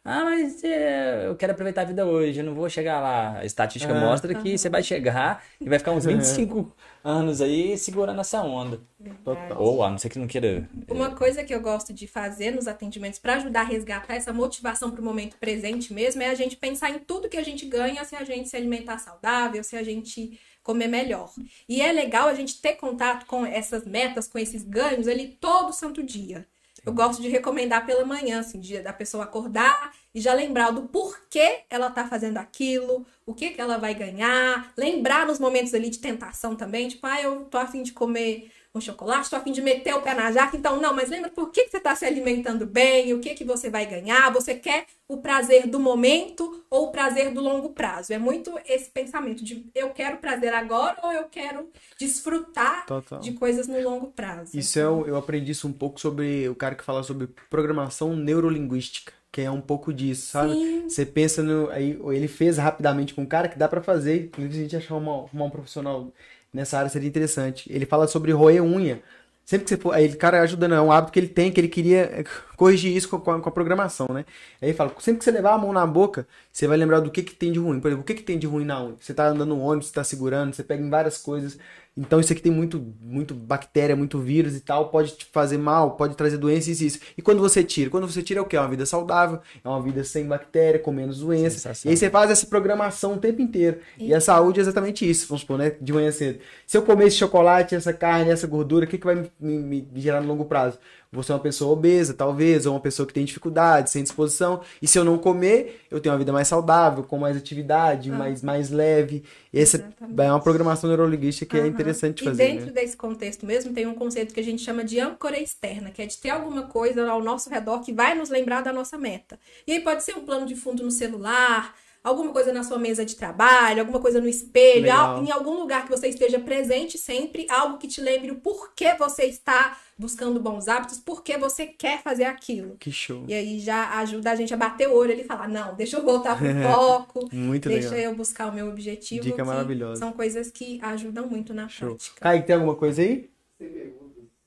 Ah, mas é, eu quero aproveitar a vida hoje, eu não vou chegar lá. A estatística é. mostra que você vai chegar e vai ficar uns 25 [LAUGHS] é. anos aí segurando essa onda. Total. Ou a não ser que não queira. É. Uma coisa que eu gosto de fazer nos atendimentos para ajudar a resgatar essa motivação para o momento presente mesmo é a gente pensar em tudo que a gente ganha se a gente se alimentar saudável, se a gente comer melhor. E é legal a gente ter contato com essas metas, com esses ganhos ali todo santo dia. Eu gosto de recomendar pela manhã, assim, de, da pessoa acordar e já lembrar do porquê ela tá fazendo aquilo, o que que ela vai ganhar, lembrar nos momentos ali de tentação também, tipo, ah, eu tô afim de comer um chocolate, estou a fim de meter o pé na jaca. Então, não, mas lembra por que, que você está se alimentando bem, o que, que você vai ganhar? Você quer o prazer do momento ou o prazer do longo prazo? É muito esse pensamento de eu quero prazer agora ou eu quero desfrutar Total. de coisas no longo prazo. Isso então... é, eu aprendi isso um pouco sobre o cara que fala sobre programação neurolinguística que é um pouco disso, sabe? Sim. Você pensa no. Aí ele fez rapidamente com um cara que dá para fazer, inclusive a gente achar uma, uma um profissional nessa área seria interessante. Ele fala sobre roer unha. Sempre que você for. Aí o cara ajudando, é um hábito que ele tem, que ele queria eh, corrigir isso com a, com a, programação, né? Aí ele fala: sempre que você levar a mão na boca, você vai lembrar do que, que tem de ruim. Por exemplo, o que, que tem de ruim na unha? Você tá andando no ônibus, você tá segurando, você pega em várias coisas. Então isso aqui tem muito, muito bactéria, muito vírus e tal, pode te fazer mal, pode trazer doenças e isso. E quando você tira? Quando você tira é o que? É uma vida saudável, é uma vida sem bactéria, com menos doenças. E aí você faz essa programação o tempo inteiro. E, e a saúde é exatamente isso, vamos supor, né? De manhã cedo. Se eu comer esse chocolate, essa carne, essa gordura, o que, que vai me, me, me gerar no longo prazo? Você é uma pessoa obesa, talvez, ou uma pessoa que tem dificuldade, sem disposição. E se eu não comer, eu tenho uma vida mais saudável, com mais atividade, Ah. mais, mais leve. Essa Exatamente. é uma programação neurolinguística que é Aham. interessante E fazer. dentro né? desse contexto mesmo, tem um conceito que a gente chama de âncora externa, que é de ter alguma coisa ao nosso redor que vai nos lembrar da nossa meta. E aí pode ser um plano de fundo no celular, alguma coisa na sua mesa de trabalho, alguma coisa no espelho, al- em algum lugar que você esteja presente sempre, algo que te lembre o porquê você está buscando bons hábitos, porquê você quer fazer aquilo. Que show. E aí já ajuda a gente a bater o olho ali e falar, não, deixa eu voltar pro [LAUGHS] foco, Muito deixa legal. eu buscar o meu objetivo. Dica que maravilhosa. São coisas que ajudam muito na Show. prática. Kaique, tem alguma coisa aí?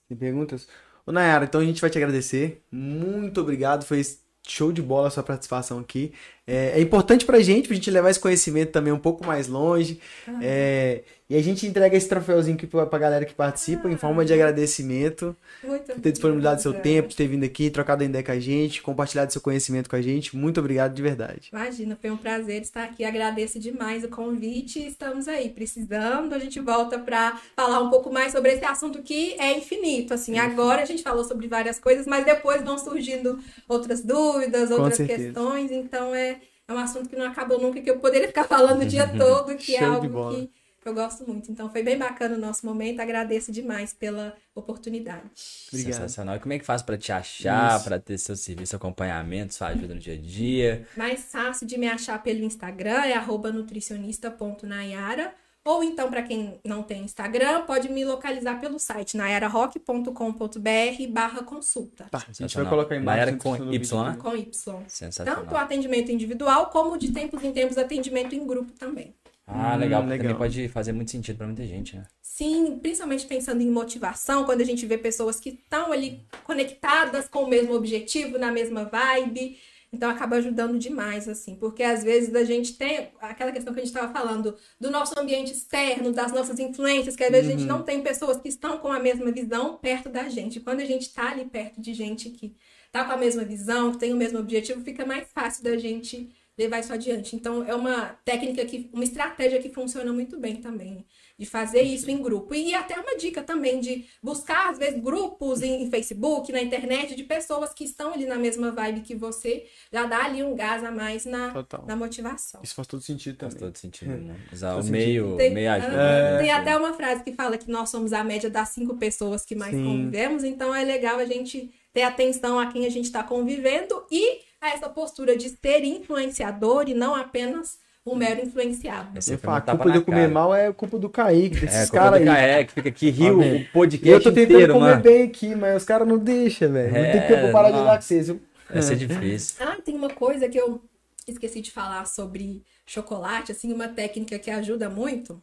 Tem perguntas? Ô, Nayara, então a gente vai te agradecer. Muito obrigado. Foi show de bola a sua participação aqui. É, é importante pra gente, pra gente levar esse conhecimento também um pouco mais longe. Ah. É, e a gente entrega esse troféuzinho aqui pra, pra galera que participa em forma de agradecimento. Muito Por ter disponibilizado seu tempo, de ter vindo aqui, trocado ideia com a gente, compartilhado seu conhecimento com a gente. Muito obrigado de verdade. Imagina, foi um prazer estar aqui. Agradeço demais o convite. Estamos aí precisando. A gente volta para falar um pouco mais sobre esse assunto que é infinito. Assim, agora a gente falou sobre várias coisas, mas depois vão surgindo outras dúvidas, outras questões. Então é, é um assunto que não acabou nunca, que eu poderia ficar falando o dia [LAUGHS] todo, que é algo que eu gosto muito. Então foi bem bacana o nosso momento. Agradeço demais pela oportunidade. Obrigado. Sensacional. E como é que faz pra te achar, pra ter seu serviço, acompanhamento, sua ajuda no dia a dia? Mais fácil de me achar pelo Instagram é arroba nutricionista.nayara. Ou então, para quem não tem Instagram, pode me localizar pelo site nayararock.com.br barra consulta. Tá, a gente vai colocar em Nayara no com vídeo Y, né? Com Y. Sensacional. Tanto o atendimento individual, como de tempos em tempos atendimento em grupo também. Ah, Hum, legal, porque legal. também pode fazer muito sentido pra muita gente, né? Sim, principalmente pensando em motivação, quando a gente vê pessoas que estão ali conectadas com o mesmo objetivo, na mesma vibe. Então acaba ajudando demais, assim, porque às vezes a gente tem aquela questão que a gente estava falando do nosso ambiente externo, das nossas influências, que às vezes a gente não tem pessoas que estão com a mesma visão perto da gente. Quando a gente está ali perto de gente que tá com a mesma visão, que tem o mesmo objetivo, fica mais fácil da gente levar isso adiante. Então é uma técnica que, uma estratégia que funciona muito bem também, de fazer isso em grupo. E até uma dica também de buscar, às vezes, grupos em, em Facebook, na internet, de pessoas que estão ali na mesma vibe que você, já dá ali um gás a mais na, Total. na motivação. Isso faz todo sentido Faz também. todo sentido, né? [LAUGHS] Usar o Faz meio, Tem, meio ajuda. né? tem até uma frase que fala que nós somos a média das cinco pessoas que mais Sim. convivemos, então é legal a gente ter atenção a quem a gente está convivendo e a essa postura de ser influenciador e não apenas um mero influenciado. Falo, um a culpa de eu comer cara. mal é culpa do Kaique, É, desses culpa caras aí. Caé, que fica aqui, riu Amém. o podcast eu tô tentando inteiro, comer mano. bem aqui, mas os caras não deixam, velho. Não tem que É, eu parar de olhar com vocês. Vai ser difícil. Ah, tem uma coisa que eu esqueci de falar sobre chocolate, assim, uma técnica que ajuda muito.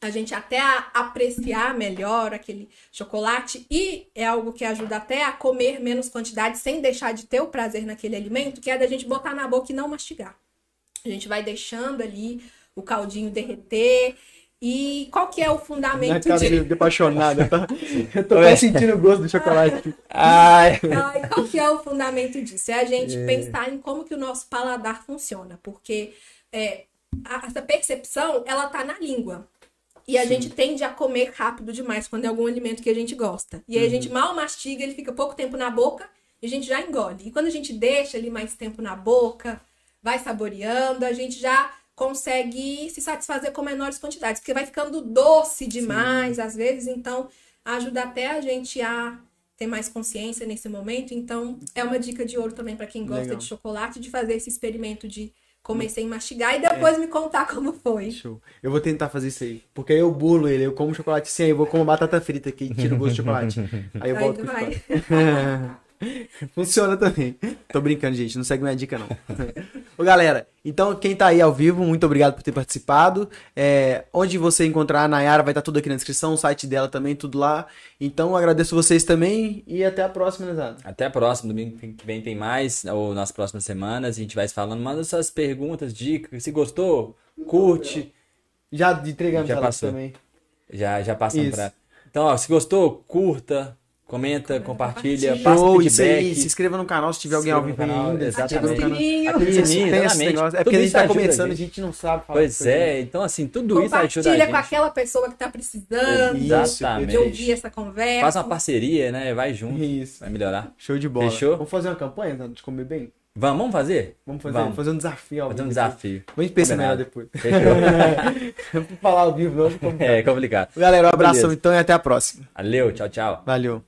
A gente até a apreciar melhor aquele chocolate e é algo que ajuda até a comer menos quantidade sem deixar de ter o prazer naquele alimento, que é da gente botar na boca e não mastigar. A gente vai deixando ali o caldinho derreter. E qual que é o Minha fundamento cara de... de apaixonada, tá? Eu tô quase sentindo o gosto do chocolate. Ai, Ai, qual que é o fundamento disso? É a gente pensar em como que o nosso paladar funciona, porque é, a- essa percepção, ela tá na língua. E a gente tende a comer rápido demais quando é algum alimento que a gente gosta. E aí a gente mal mastiga, ele fica pouco tempo na boca e a gente já engole. E quando a gente deixa ele mais tempo na boca, vai saboreando, a gente já consegue se satisfazer com menores quantidades, porque vai ficando doce demais às vezes, então ajuda até a gente a ter mais consciência nesse momento. Então, é uma dica de ouro também para quem gosta Legal. de chocolate, de fazer esse experimento de comer sem mastigar e depois me contar como foi. Show. Eu vou tentar fazer isso aí. Porque aí eu bulo ele, eu como chocolate sem, aí eu vou comer batata frita aqui e tiro o gosto de chocolate. [LAUGHS] Aí eu Aí volto tu com vai. [LAUGHS] [LAUGHS] Funciona também. Tô brincando, gente. Não segue minha dica, não. [LAUGHS] Ô, galera, então quem tá aí ao vivo, muito obrigado por ter participado. É, onde você encontrar a Nayara, vai estar tudo aqui na descrição, o site dela também, tudo lá. Então agradeço vocês também e até a próxima, Nezado. Até a próxima, domingo que vem tem mais, ou nas próximas semanas, a gente vai se falando. Manda suas perguntas, dicas. Se gostou, curte. Já entregamos Já passou. também. Já, já passamos Isso. pra. Então, ó, se gostou, curta, Comenta, compartilha, compartilha. passa Show, isso aí. Se inscreva no canal se tiver alguém ao Se vivo inscreva no canal, ainda. exatamente. Ativa no canal. sininho. Aquele Tem sininho, esse exatamente. negócio. É porque a gente tá começando, a a gente. não sabe falar Pois é, então assim, tudo isso ajuda a Compartilha gente. com aquela pessoa que tá precisando Exatamente. de ouvir essa conversa. Faz uma parceria, né? Vai junto. Isso. Vai melhorar. Show de bola. Fechou? Vamos fazer uma campanha de comer bem? Vamos, vamos fazer? Vamos fazer, Vamos. fazer um desafio Fazer um desafio. depois. Vamos pensar melhor depois. Fechou? [LAUGHS] Falar ao vivo, não. é complicado. Galera, um abração Beleza. então e até a próxima. Valeu, tchau, tchau. Valeu.